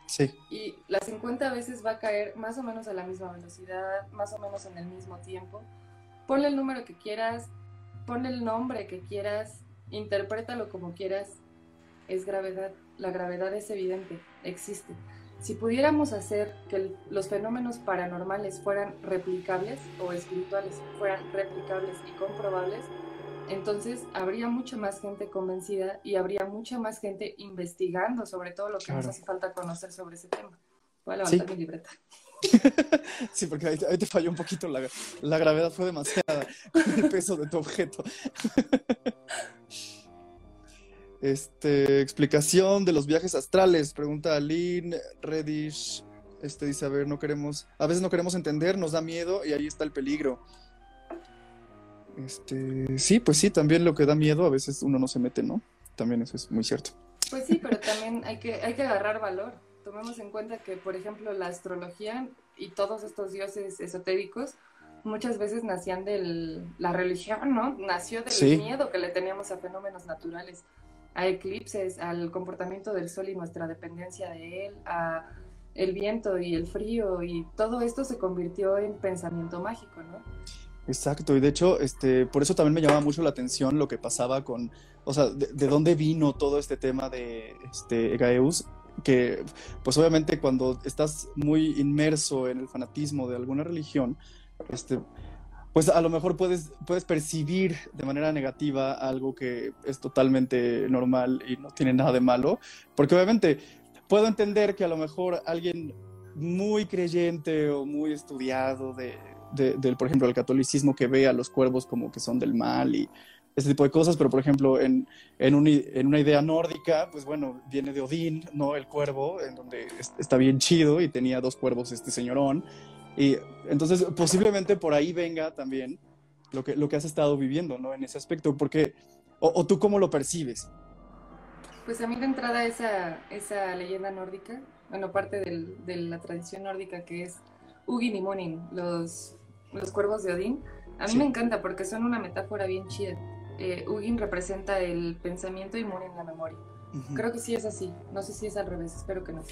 Sí. Y las 50 veces va a caer más o menos a la misma velocidad, más o menos en el mismo tiempo. Ponle el número que quieras, ponle el nombre que quieras, interprétalo como quieras. Es gravedad. La gravedad es evidente, existe. Si pudiéramos hacer que los fenómenos paranormales fueran replicables o espirituales fueran replicables y comprobables, entonces habría mucha más gente convencida y habría mucha más gente investigando sobre todo lo que nos hace falta conocer sobre ese tema. Voy a levantar mi libreta. Sí, porque ahí, te falló un poquito, la, la gravedad fue demasiada con el peso de tu objeto. Este, explicación de los viajes astrales, pregunta Aline Reddish. Este dice, a ver, no queremos, a veces no queremos entender, nos da miedo y ahí está el peligro. Este, sí, pues sí, también lo que da miedo, a veces uno no se mete, ¿no? También eso es muy cierto. Pues sí, pero también hay que, hay que agarrar valor. Tomemos en cuenta que, por ejemplo, la astrología y todos estos dioses esotéricos muchas veces nacían de la religión, ¿no? Nació del miedo que le teníamos a fenómenos naturales, a eclipses, al comportamiento del sol y nuestra dependencia de él, a el viento y el frío y todo esto se convirtió en pensamiento mágico, ¿no? Exacto, y de hecho, este, por eso también me llamaba mucho la atención lo que pasaba con, o sea, de, dónde vino todo este tema de este, Gaeus, que pues obviamente cuando estás muy inmerso en el fanatismo de alguna religión, este, pues a lo mejor puedes, puedes percibir de manera negativa algo que es totalmente normal y no tiene nada de malo, porque obviamente puedo entender que a lo mejor alguien muy creyente o muy estudiado de, del, por ejemplo, el catolicismo que ve a los cuervos como que son del mal y ese tipo de cosas, pero por ejemplo, en, en, en, una idea nórdica, pues bueno, viene de Odín, ¿no? El cuervo, en donde está bien chido y tenía dos cuervos este señorón. Y entonces posiblemente por ahí venga también lo que, lo que has estado viviendo, ¿no? En ese aspecto, porque, o, tú cómo lo percibes. Pues a mí de entrada esa, esa leyenda nórdica, bueno, parte del, de la tradición nórdica que es Ugin y Munin, los, los cuervos de Odín, a mí me encanta porque son una metáfora bien chida eh, Ugin representa el pensamiento y Murin la memoria. Creo que sí es así. No sé si es al revés, espero que no.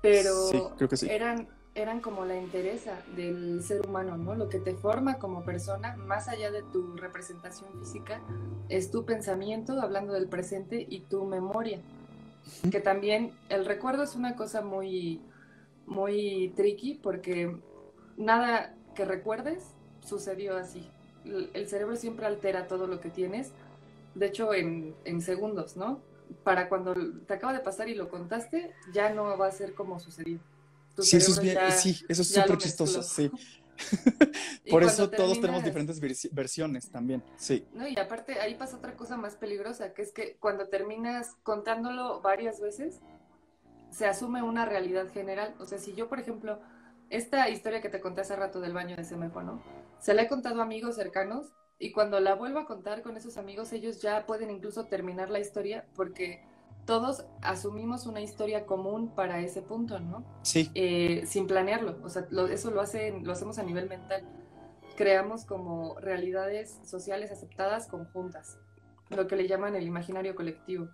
Pero creo que sí. eran, eran como la interesa del ser humano, ¿no? Lo que te forma como persona, más allá de tu representación física, es tu pensamiento, hablando del presente, y tu memoria. Que también el recuerdo es una cosa muy, muy tricky porque nada que recuerdes sucedió así el cerebro siempre altera todo lo que tienes, de hecho en, segundos, ¿no? Para cuando te acaba de pasar y lo contaste, ya no va a ser como sucedió. sí, eso es bien, sí, eso es súper chistoso, sí. Por eso todos tenemos diferentes versiones también, sí. No, y aparte ahí pasa otra cosa más peligrosa, que es que cuando terminas contándolo varias veces, se asume una realidad general. O sea, si yo, por ejemplo, esta historia que te conté hace rato del baño de Semejo, ¿no? Se la he contado a amigos cercanos y cuando la vuelvo a contar con esos amigos, ellos ya pueden incluso terminar la historia porque todos asumimos una historia común para ese punto, ¿no? Sí. Eh, sin planearlo. O sea, eso lo, hacen, lo hacemos a nivel mental. Creamos como realidades sociales aceptadas conjuntas, lo que le llaman el imaginario colectivo.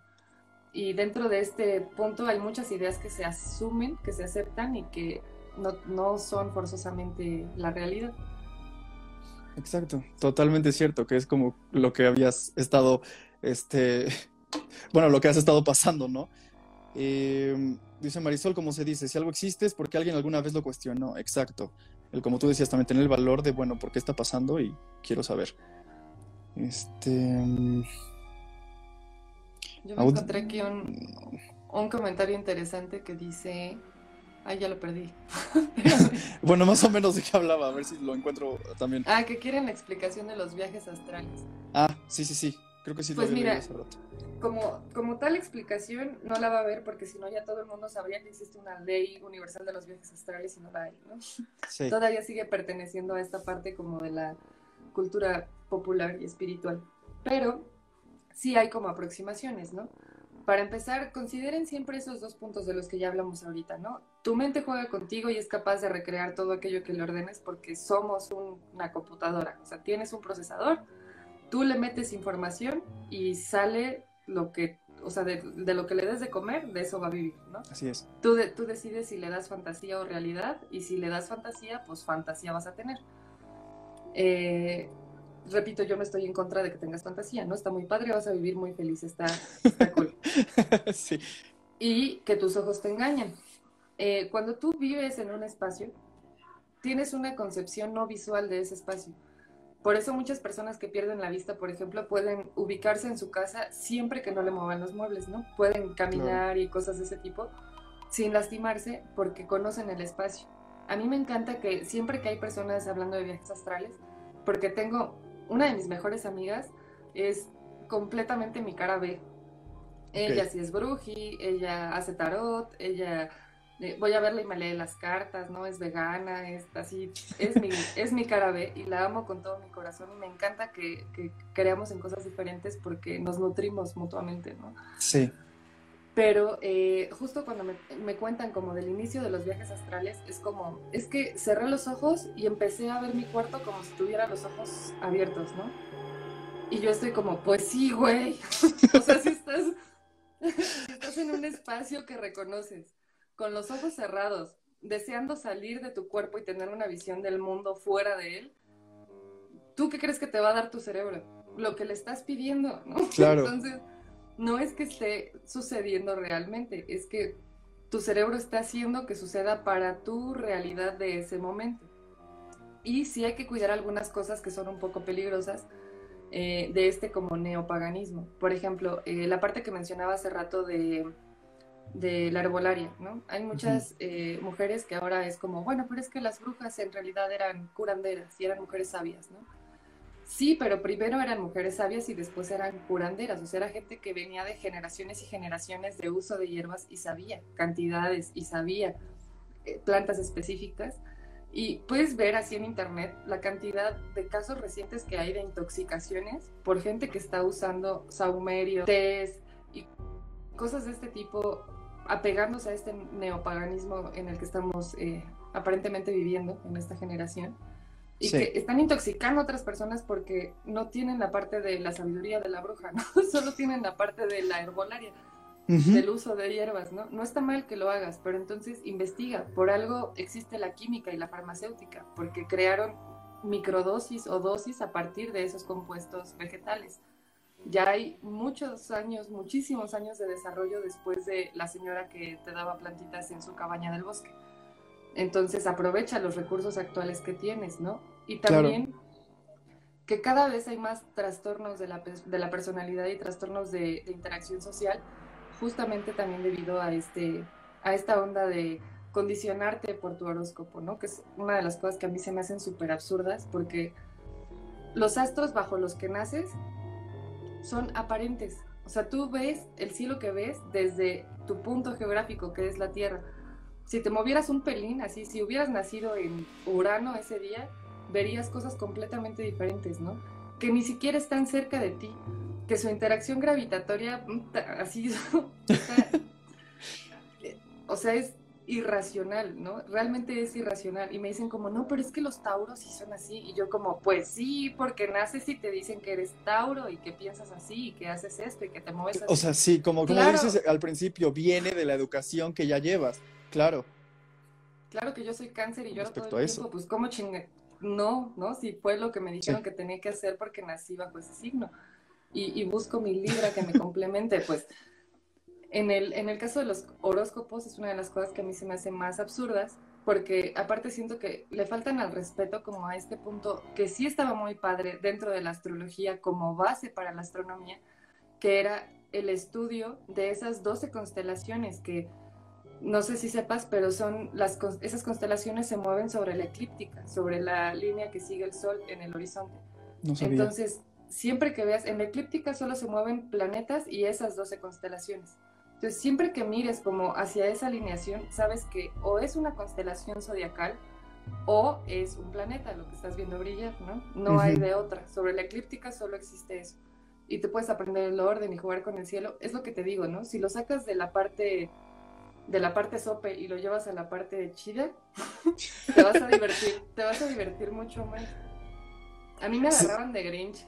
Y dentro de este punto hay muchas ideas que se asumen, que se aceptan y que no, no son forzosamente la realidad. Exacto, totalmente cierto, que es como lo que habías estado, este, bueno, lo que has estado pasando, ¿no? Em, dice Marisol, como se dice, si algo existe es porque alguien alguna vez lo cuestionó, exacto. El, como tú decías, también tener el valor de, bueno, ¿por qué está pasando? Y quiero saber. Este... Yo me encontré aquí un, un comentario interesante que dice, Ah, ya lo perdí. bueno, más o menos de qué hablaba, a ver si lo encuentro también. Ah, que quieren la explicación de los viajes astrales. Ah, sí, sí, sí. Creo que sí pues mira, Como, como tal explicación no la va a ver porque si no ya todo el mundo sabría que existe una ley universal de los viajes astrales y no la hay, ¿no? Sí. Todavía sigue perteneciendo a esta parte como de la cultura popular y espiritual. Pero sí hay como aproximaciones, ¿no? Para empezar, consideren siempre esos dos puntos de los que ya hablamos ahorita, ¿no? Tu mente juega contigo y es capaz de recrear todo aquello que le ordenes porque somos una computadora, o sea, tienes un procesador, tú le metes información y sale lo que, o sea, de, lo que le des de comer, de eso va a vivir, ¿no? Así es. Tú, tú decides si le das fantasía o realidad y si le das fantasía, pues fantasía vas a tener. Eh, repito, yo no estoy en contra de que tengas fantasía, ¿no? Está muy padre, vas a vivir muy feliz, está, cool. sí. Y que tus ojos te engañan. Eh, cuando tú vives en un espacio, tienes una concepción no visual de ese espacio. Por eso muchas personas que pierden la vista, por ejemplo, pueden ubicarse en su casa siempre que no le muevan los muebles, ¿no? Pueden caminar y cosas de ese tipo sin lastimarse porque conocen el espacio. A mí me encanta que siempre que hay personas hablando de viajes astrales, porque tengo una de mis mejores amigas es completamente mi cara B. Ella sí es bruji, ella hace tarot, ella eh, voy a verla y me lee las cartas, ¿no? Es vegana, es así, es mi, es mi cara B y la amo con todo mi corazón y me encanta que, que creamos en cosas diferentes porque nos nutrimos mutuamente, ¿no? Sí. Pero eh, justo cuando me, cuentan como del inicio de los viajes astrales, es como, es que cerré los ojos y empecé a ver mi cuarto como si tuviera los ojos abiertos, ¿no? Y yo estoy como, pues sí, güey. o sea, si estás, estás en un espacio que reconoces, con los ojos cerrados, deseando salir de tu cuerpo y tener una visión del mundo fuera de él, ¿tú qué crees que te va a dar tu cerebro? Lo que le estás pidiendo, ¿no? Claro. Entonces no es que esté sucediendo realmente, es que tu cerebro está haciendo que suceda para tu realidad de ese momento. Y sí hay que cuidar algunas cosas que son un poco peligrosas eh, de este como neopaganismo. Por ejemplo, eh, la parte que mencionaba hace rato de, de la herbolaria, ¿no? Hay muchas eh, mujeres que ahora es como, bueno, pero es que las brujas en realidad eran curanderas y eran mujeres sabias, ¿no? Sí, pero primero eran mujeres sabias y después eran curanderas, o sea, era gente que venía de generaciones y generaciones de uso de hierbas y sabía cantidades y sabía plantas específicas. Y puedes ver así en internet la cantidad de casos recientes que hay de intoxicaciones por gente que está usando saumerio, tés y cosas de este tipo, apegándose a este neopaganismo en el que estamos eh, aparentemente viviendo en esta generación. Y que están intoxicando a otras personas porque no tienen la parte de la sabiduría de la bruja, ¿no? Solo tienen la parte de la herbolaria, del uso de hierbas, ¿no? No está mal que lo hagas, pero entonces investiga. Por algo existe la química y la farmacéutica, porque crearon microdosis o dosis a partir de esos compuestos vegetales. Ya hay muchos años, muchísimos años de desarrollo después de la señora que te daba plantitas en su cabaña del bosque. Entonces aprovecha los recursos actuales que tienes, ¿no? Y también que cada vez hay más trastornos de la, de la personalidad y trastornos de, interacción social, justamente también debido a, este, a esta onda de condicionarte por tu horóscopo, ¿no? Que es una de las cosas que a mí se me hacen súper absurdas porque los astros bajo los que naces son aparentes. O sea, tú ves el cielo que ves desde tu punto geográfico, que es la Tierra si te movieras un pelín, así, si hubieras nacido en Urano ese día, verías cosas completamente diferentes, ¿no? Que ni siquiera están cerca de ti, que su interacción gravitatoria, así, o sea, es irracional, ¿no? Realmente es irracional. Y me dicen como, no, pero es que los tauros sí son así. Y yo como, pues sí, porque naces y te dicen que eres tauro y que piensas así y que haces esto y que te mueves así. O sea, sí, como, como dices al principio, viene de la educación que ya llevas. Claro. Claro que yo soy cáncer y yo todo el tiempo, eso. pues cómo chingue. No, ¿no? Si fue lo que me dijeron que tenía que hacer porque nací bajo ese signo. Y, busco mi libra que me complemente, pues. En el, en el caso de los horóscopos es una de las cosas que a mí se me hace más absurdas, porque aparte siento que le faltan al respeto como a este punto que sí estaba muy padre dentro de la astrología como base para la astronomía, que era el estudio de esas 12 constelaciones que no sé si sepas, pero son las, esas constelaciones se mueven sobre la eclíptica, sobre la línea que sigue el Sol en el horizonte. Entonces, siempre que veas, en la eclíptica solo se mueven planetas y esas 12 constelaciones. Entonces, siempre que mires como hacia esa alineación, sabes que o es una constelación zodiacal o es un planeta lo que estás viendo brillar, ¿no? No hay de otra. Sobre la eclíptica solo existe eso. Y te puedes aprender el orden y jugar con el cielo. Es lo que te digo, ¿no? Si lo sacas de la parte de la parte sope y lo llevas a la parte chida, te vas a divertir, te vas a divertir mucho más. A mí me agarraban de Grinch.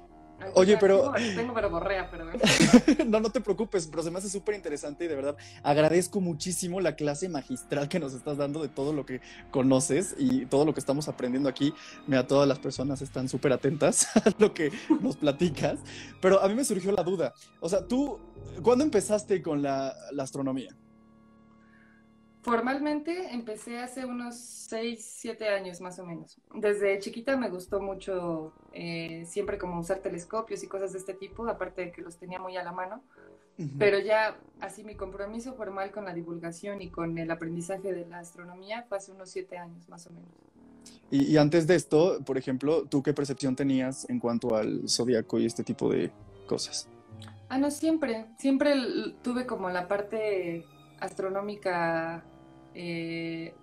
Oye, pero... Tengo, pero borrea, pero... no, no te preocupes, pero se me hace súper interesante y de verdad agradezco muchísimo la clase magistral que nos estás dando de todo lo que conoces y todo lo que estamos aprendiendo aquí. Mira, todas las personas están súper atentas a lo que nos platicas, pero a mí me surgió la duda. O sea, tú, ¿cuándo empezaste con la astronomía? Formalmente empecé hace unos 6, 7 años más o menos. Desde chiquita me gustó mucho eh, siempre como usar telescopios y cosas de este tipo, aparte de que los tenía muy a la mano. Pero ya así mi compromiso formal con la divulgación y con el aprendizaje de la astronomía fue hace unos 7 años más o menos. Y, y, antes de esto, por ejemplo, ¿tú qué percepción tenías en cuanto al zodiaco y este tipo de cosas? Ah, no, siempre. Siempre tuve como la parte astronómica eh,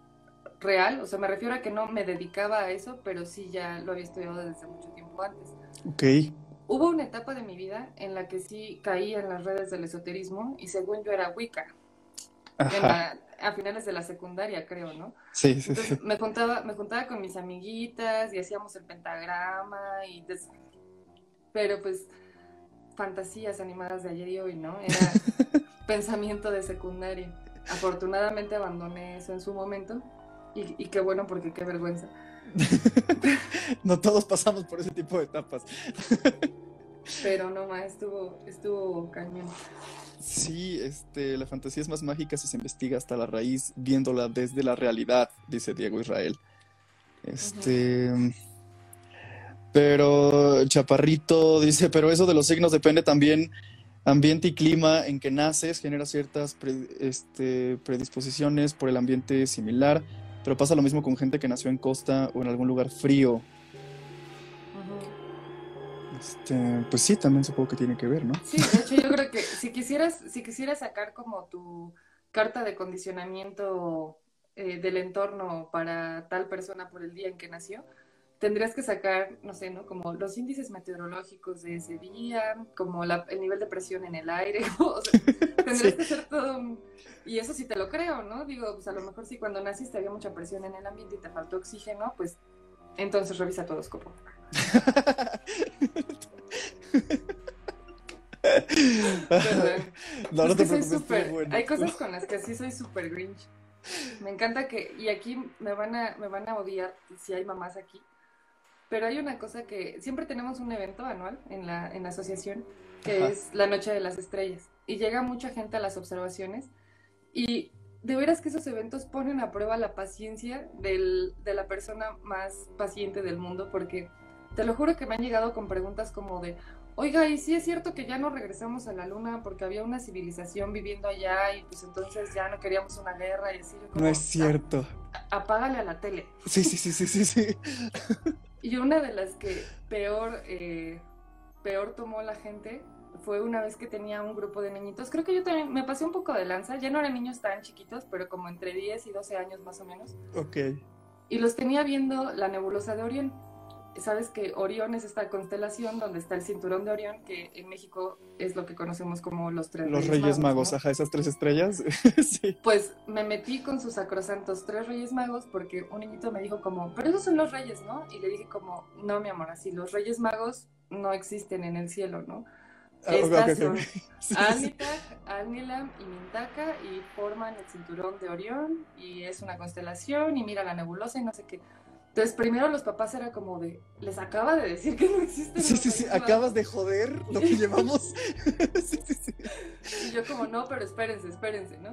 real, o sea, me refiero a que no me dedicaba a eso, pero sí ya lo había estudiado desde mucho tiempo antes. Ok. Hubo una etapa de mi vida en la que sí caí en las redes del esoterismo y según yo era Wicca. a finales de la secundaria, creo, ¿no? Sí, sí, sí. Me juntaba, me juntaba con mis amiguitas y hacíamos el pentagrama y... Pero pues fantasías animadas de ayer y hoy, ¿no? Era pensamiento de secundaria afortunadamente abandoné eso en su momento y, qué bueno porque qué vergüenza. no todos pasamos por ese tipo de etapas. Pero no más, estuvo, estuvo cañón. Sí, este, la fantasía es más mágica si se investiga hasta la raíz, viéndola desde la realidad, dice Diego Israel. Este. Pero Chaparrito dice, pero eso de los signos depende también ambiente y clima en que naces genera ciertas pre- este, predisposiciones por el ambiente similar, pero pasa lo mismo con gente que nació en costa o en algún lugar frío. Este, pues sí, también supongo que tiene que ver, ¿no? Sí, de hecho yo creo que si quisieras, si quisieras sacar como tu carta de condicionamiento eh, del entorno para tal persona por el día en que nació, tendrías que sacar, no sé, ¿no? Como los índices meteorológicos de ese día, como la- el nivel de presión en el aire, o sea, tendrías Sí. que hacer todo un... Y eso sí te lo creo, ¿no? Digo, pues a lo mejor si cuando naciste había mucha presión en el ambiente y te faltó oxígeno, pues entonces revisa tu horóscopo. No, no te preocupes, súper- bueno. Hay cosas con las que sí soy súper grinch. Me encanta que, y aquí me van a, me van a odiar si hay mamás aquí, pero hay una cosa que siempre tenemos un evento anual en la, en la asociación que Ajá. es la Noche de las Estrellas y llega mucha gente a las observaciones y de veras que esos eventos ponen a prueba la paciencia del- de la persona más paciente del mundo porque te lo juro que me han llegado con preguntas como de, oiga, ¿y si es cierto que ya no regresamos a la luna porque había una civilización viviendo allá y pues entonces ya no queríamos una guerra y así? Yo como, No es cierto. "A- apágale a la tele. Sí, sí, sí, sí, sí, sí. Y una de las que peor, eh, peor tomó la gente fue una vez que tenía un grupo de niñitos. Creo que yo también me pasé un poco de lanza. Ya no eran niños tan chiquitos, pero como entre 10 y 12 años más o menos. Ok. Y los tenía viendo la nebulosa de Orión. Sabes que Orión es esta constelación donde está el cinturón de Orión, que en México es lo que conocemos como los tres Los Reyes Magos, ¿no? ajá, esas tres estrellas. sí. Pues me metí con sus sacrosantos tres Reyes Magos porque un niñito me dijo como, pero esos son los Reyes, ¿no? Y le dije como, no, mi amor, así los Reyes Magos no existen en el cielo, ¿no? Ah, Estas ok, ok. son Sí, sí, sí. Anitak, Anilam y Mintaka y forman el cinturón de Orión y es una constelación y mira la nebulosa y no sé qué. Entonces primero los papás era como de, les acaba de decir que no existen Sí, sí, sí, Reyes Magos". acabas de joder lo que llevamos. sí, sí, sí. Y yo como, no, pero espérense, espérense, ¿no?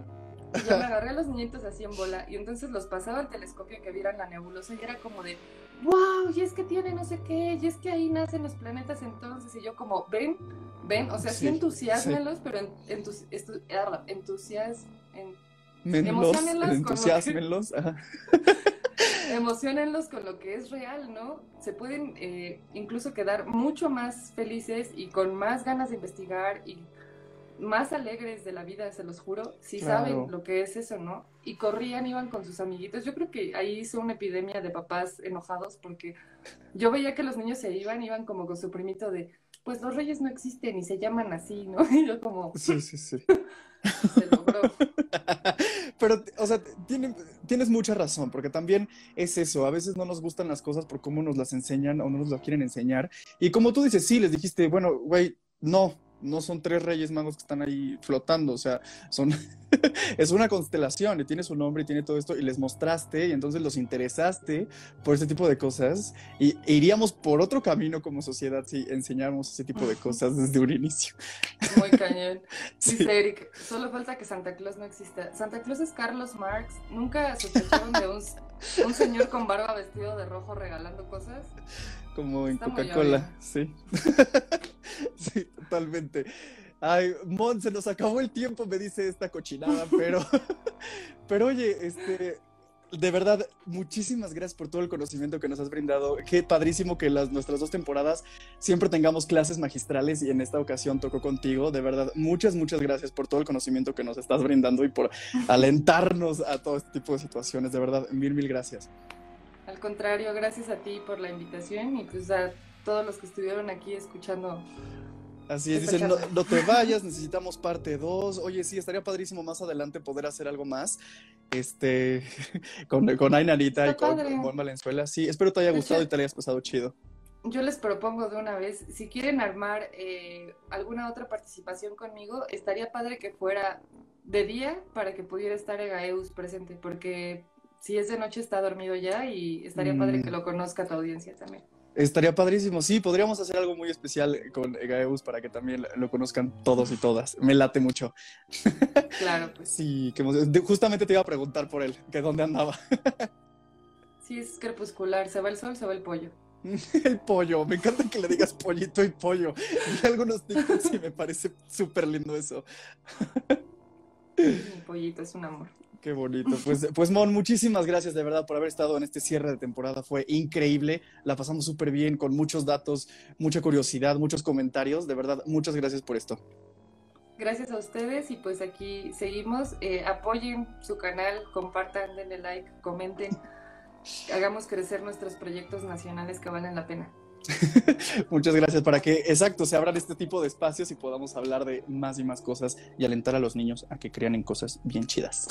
Y yo me agarré a los niñitos así en bola y entonces los pasaba al telescopio que vieran la nebulosa y era como de, wow, y es que tiene no sé qué, y es que ahí nacen los planetas entonces. Y yo como, ven, ven, o sea, sí, Sí, entusiasmelos, pero en, entus, estu- ah, entusias, en- Menlos, Emociónenlos con emocionenlos con lo que es real, ¿no? Se pueden eh, incluso quedar mucho más felices y con más ganas de investigar y más alegres de la vida, se los juro, si Claro. saben lo que es eso, ¿no? Y corrían, iban con sus amiguitos. Yo creo que ahí hizo una epidemia de papás enojados porque yo veía que los niños se iban, iban como con su primito de, pues los reyes no existen y se llaman así, ¿no? Y yo como, Sí, sí, sí. se logró. Pero, o sea, tiene- tienes mucha razón, porque también es eso, a veces no nos gustan las cosas por cómo nos las enseñan o no nos las quieren enseñar. Y como tú dices, sí, les dijiste, bueno, güey, no, no son tres reyes magos que están ahí flotando, o sea, son, es una constelación y tiene su nombre y tiene todo esto, y les mostraste y entonces los interesaste por ese tipo de cosas, y e iríamos por otro camino como sociedad si enseñáramos ese tipo de cosas desde un inicio. Muy cañón. Sí. Dice Eric, solo falta que Santa Claus no exista. Santa Claus es Carlos Marx. ¿Nunca sospecharon de un, un señor con barba vestido de rojo regalando cosas? Como en Coca-Cola, sí. sí, totalmente. Ay, Mon, se nos acabó el tiempo, me dice esta cochinada, pero, pero oye, este, de verdad, muchísimas gracias por todo el conocimiento que nos has brindado. Qué padrísimo que las, nuestras dos temporadas siempre tengamos clases magistrales y en esta ocasión tocó contigo. De verdad, muchas, muchas gracias por todo el conocimiento que nos estás brindando y por alentarnos a todo este tipo de situaciones. De verdad, mil, mil gracias. Contrario, gracias a ti por la invitación y pues a todos los que estuvieron aquí escuchando. Así es, dicen, no, te vayas, necesitamos parte 2. Oye, sí, estaría padrísimo más adelante poder hacer algo más. Este, con, con Ainanita y con, con Mon Valenzuela. Sí, espero te haya gustado hecho- y te hayas pasado chido. Yo les propongo de una vez, si quieren armar eh, alguna otra participación conmigo, estaría padre que fuera de día para que pudiera estar Egaeus presente, porque si es de noche está dormido ya y estaría padre Mm. que lo conozca tu audiencia también. Estaría padrísimo. Sí, podríamos hacer algo muy especial con Gaeus para que también lo conozcan todos y todas. Me late mucho. Claro, pues Sí, que justamente te iba a preguntar por él, que dónde andaba. sí es crepuscular, se va el sol, se va el pollo. El pollo, me encanta que le digas pollito y pollo. Y algunos TikToks y me parece súper lindo eso. El pollito es un amor. Qué bonito. Pues, pues Mon, muchísimas gracias de verdad por haber estado en este cierre de temporada. Fue increíble. La pasamos súper bien con muchos datos, mucha curiosidad, muchos comentarios. De verdad, muchas gracias por esto. Gracias a ustedes y pues aquí seguimos. Eh, apoyen su canal, compartan, denle like, comenten. Hagamos crecer nuestros proyectos nacionales que valen la pena. Muchas gracias para que, exacto, se abran este tipo de espacios y podamos hablar de más y más cosas y alentar a los niños a que crean en cosas bien chidas.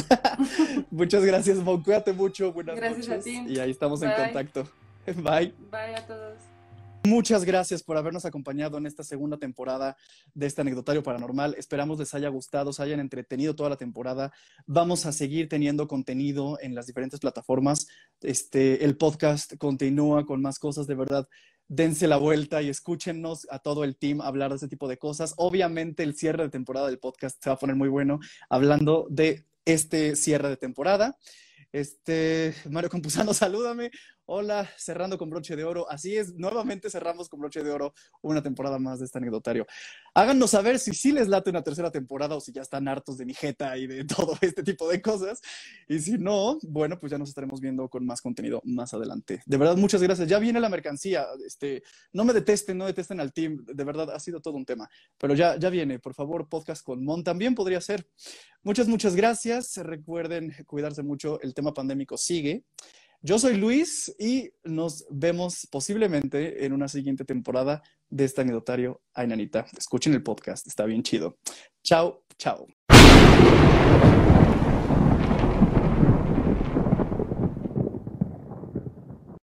Muchas gracias, Mon. Cuídate mucho. Buenas gracias noches. A ti. Y ahí estamos en contacto. Bye. Bye a todos. Muchas gracias por habernos acompañado en esta segunda temporada de este anecdotario paranormal. Esperamos les haya gustado, se hayan entretenido toda la temporada. Vamos a seguir teniendo contenido en las diferentes plataformas. Este, el podcast continúa con más cosas, de verdad. Dense la vuelta y escúchenos a todo el team hablar de ese tipo de cosas. Obviamente el cierre de temporada del podcast se va a poner muy bueno hablando de este cierre de temporada. Este, Mario Compusano, salúdame. Hola, cerrando con broche de oro. Así es, nuevamente cerramos con broche de oro una temporada más de este anecdotario. Háganos saber si sí les late una tercera temporada o si ya están hartos de mi jeta y de todo este tipo de cosas. Y si no, bueno, pues ya nos estaremos viendo con más contenido más adelante. De verdad, muchas gracias. Ya viene la mercancía. Este, no me detesten, no detesten al team. De verdad, ha sido todo un tema. Pero ya, ya viene. Por favor, podcast con Mon también podría ser. Muchas, muchas gracias. Recuerden cuidarse mucho. El tema pandémico sigue. Yo soy Luis y nos vemos posiblemente en una siguiente temporada de este anecdotario. Ay, nanita, escuchen el podcast, está bien chido. Chao, chao.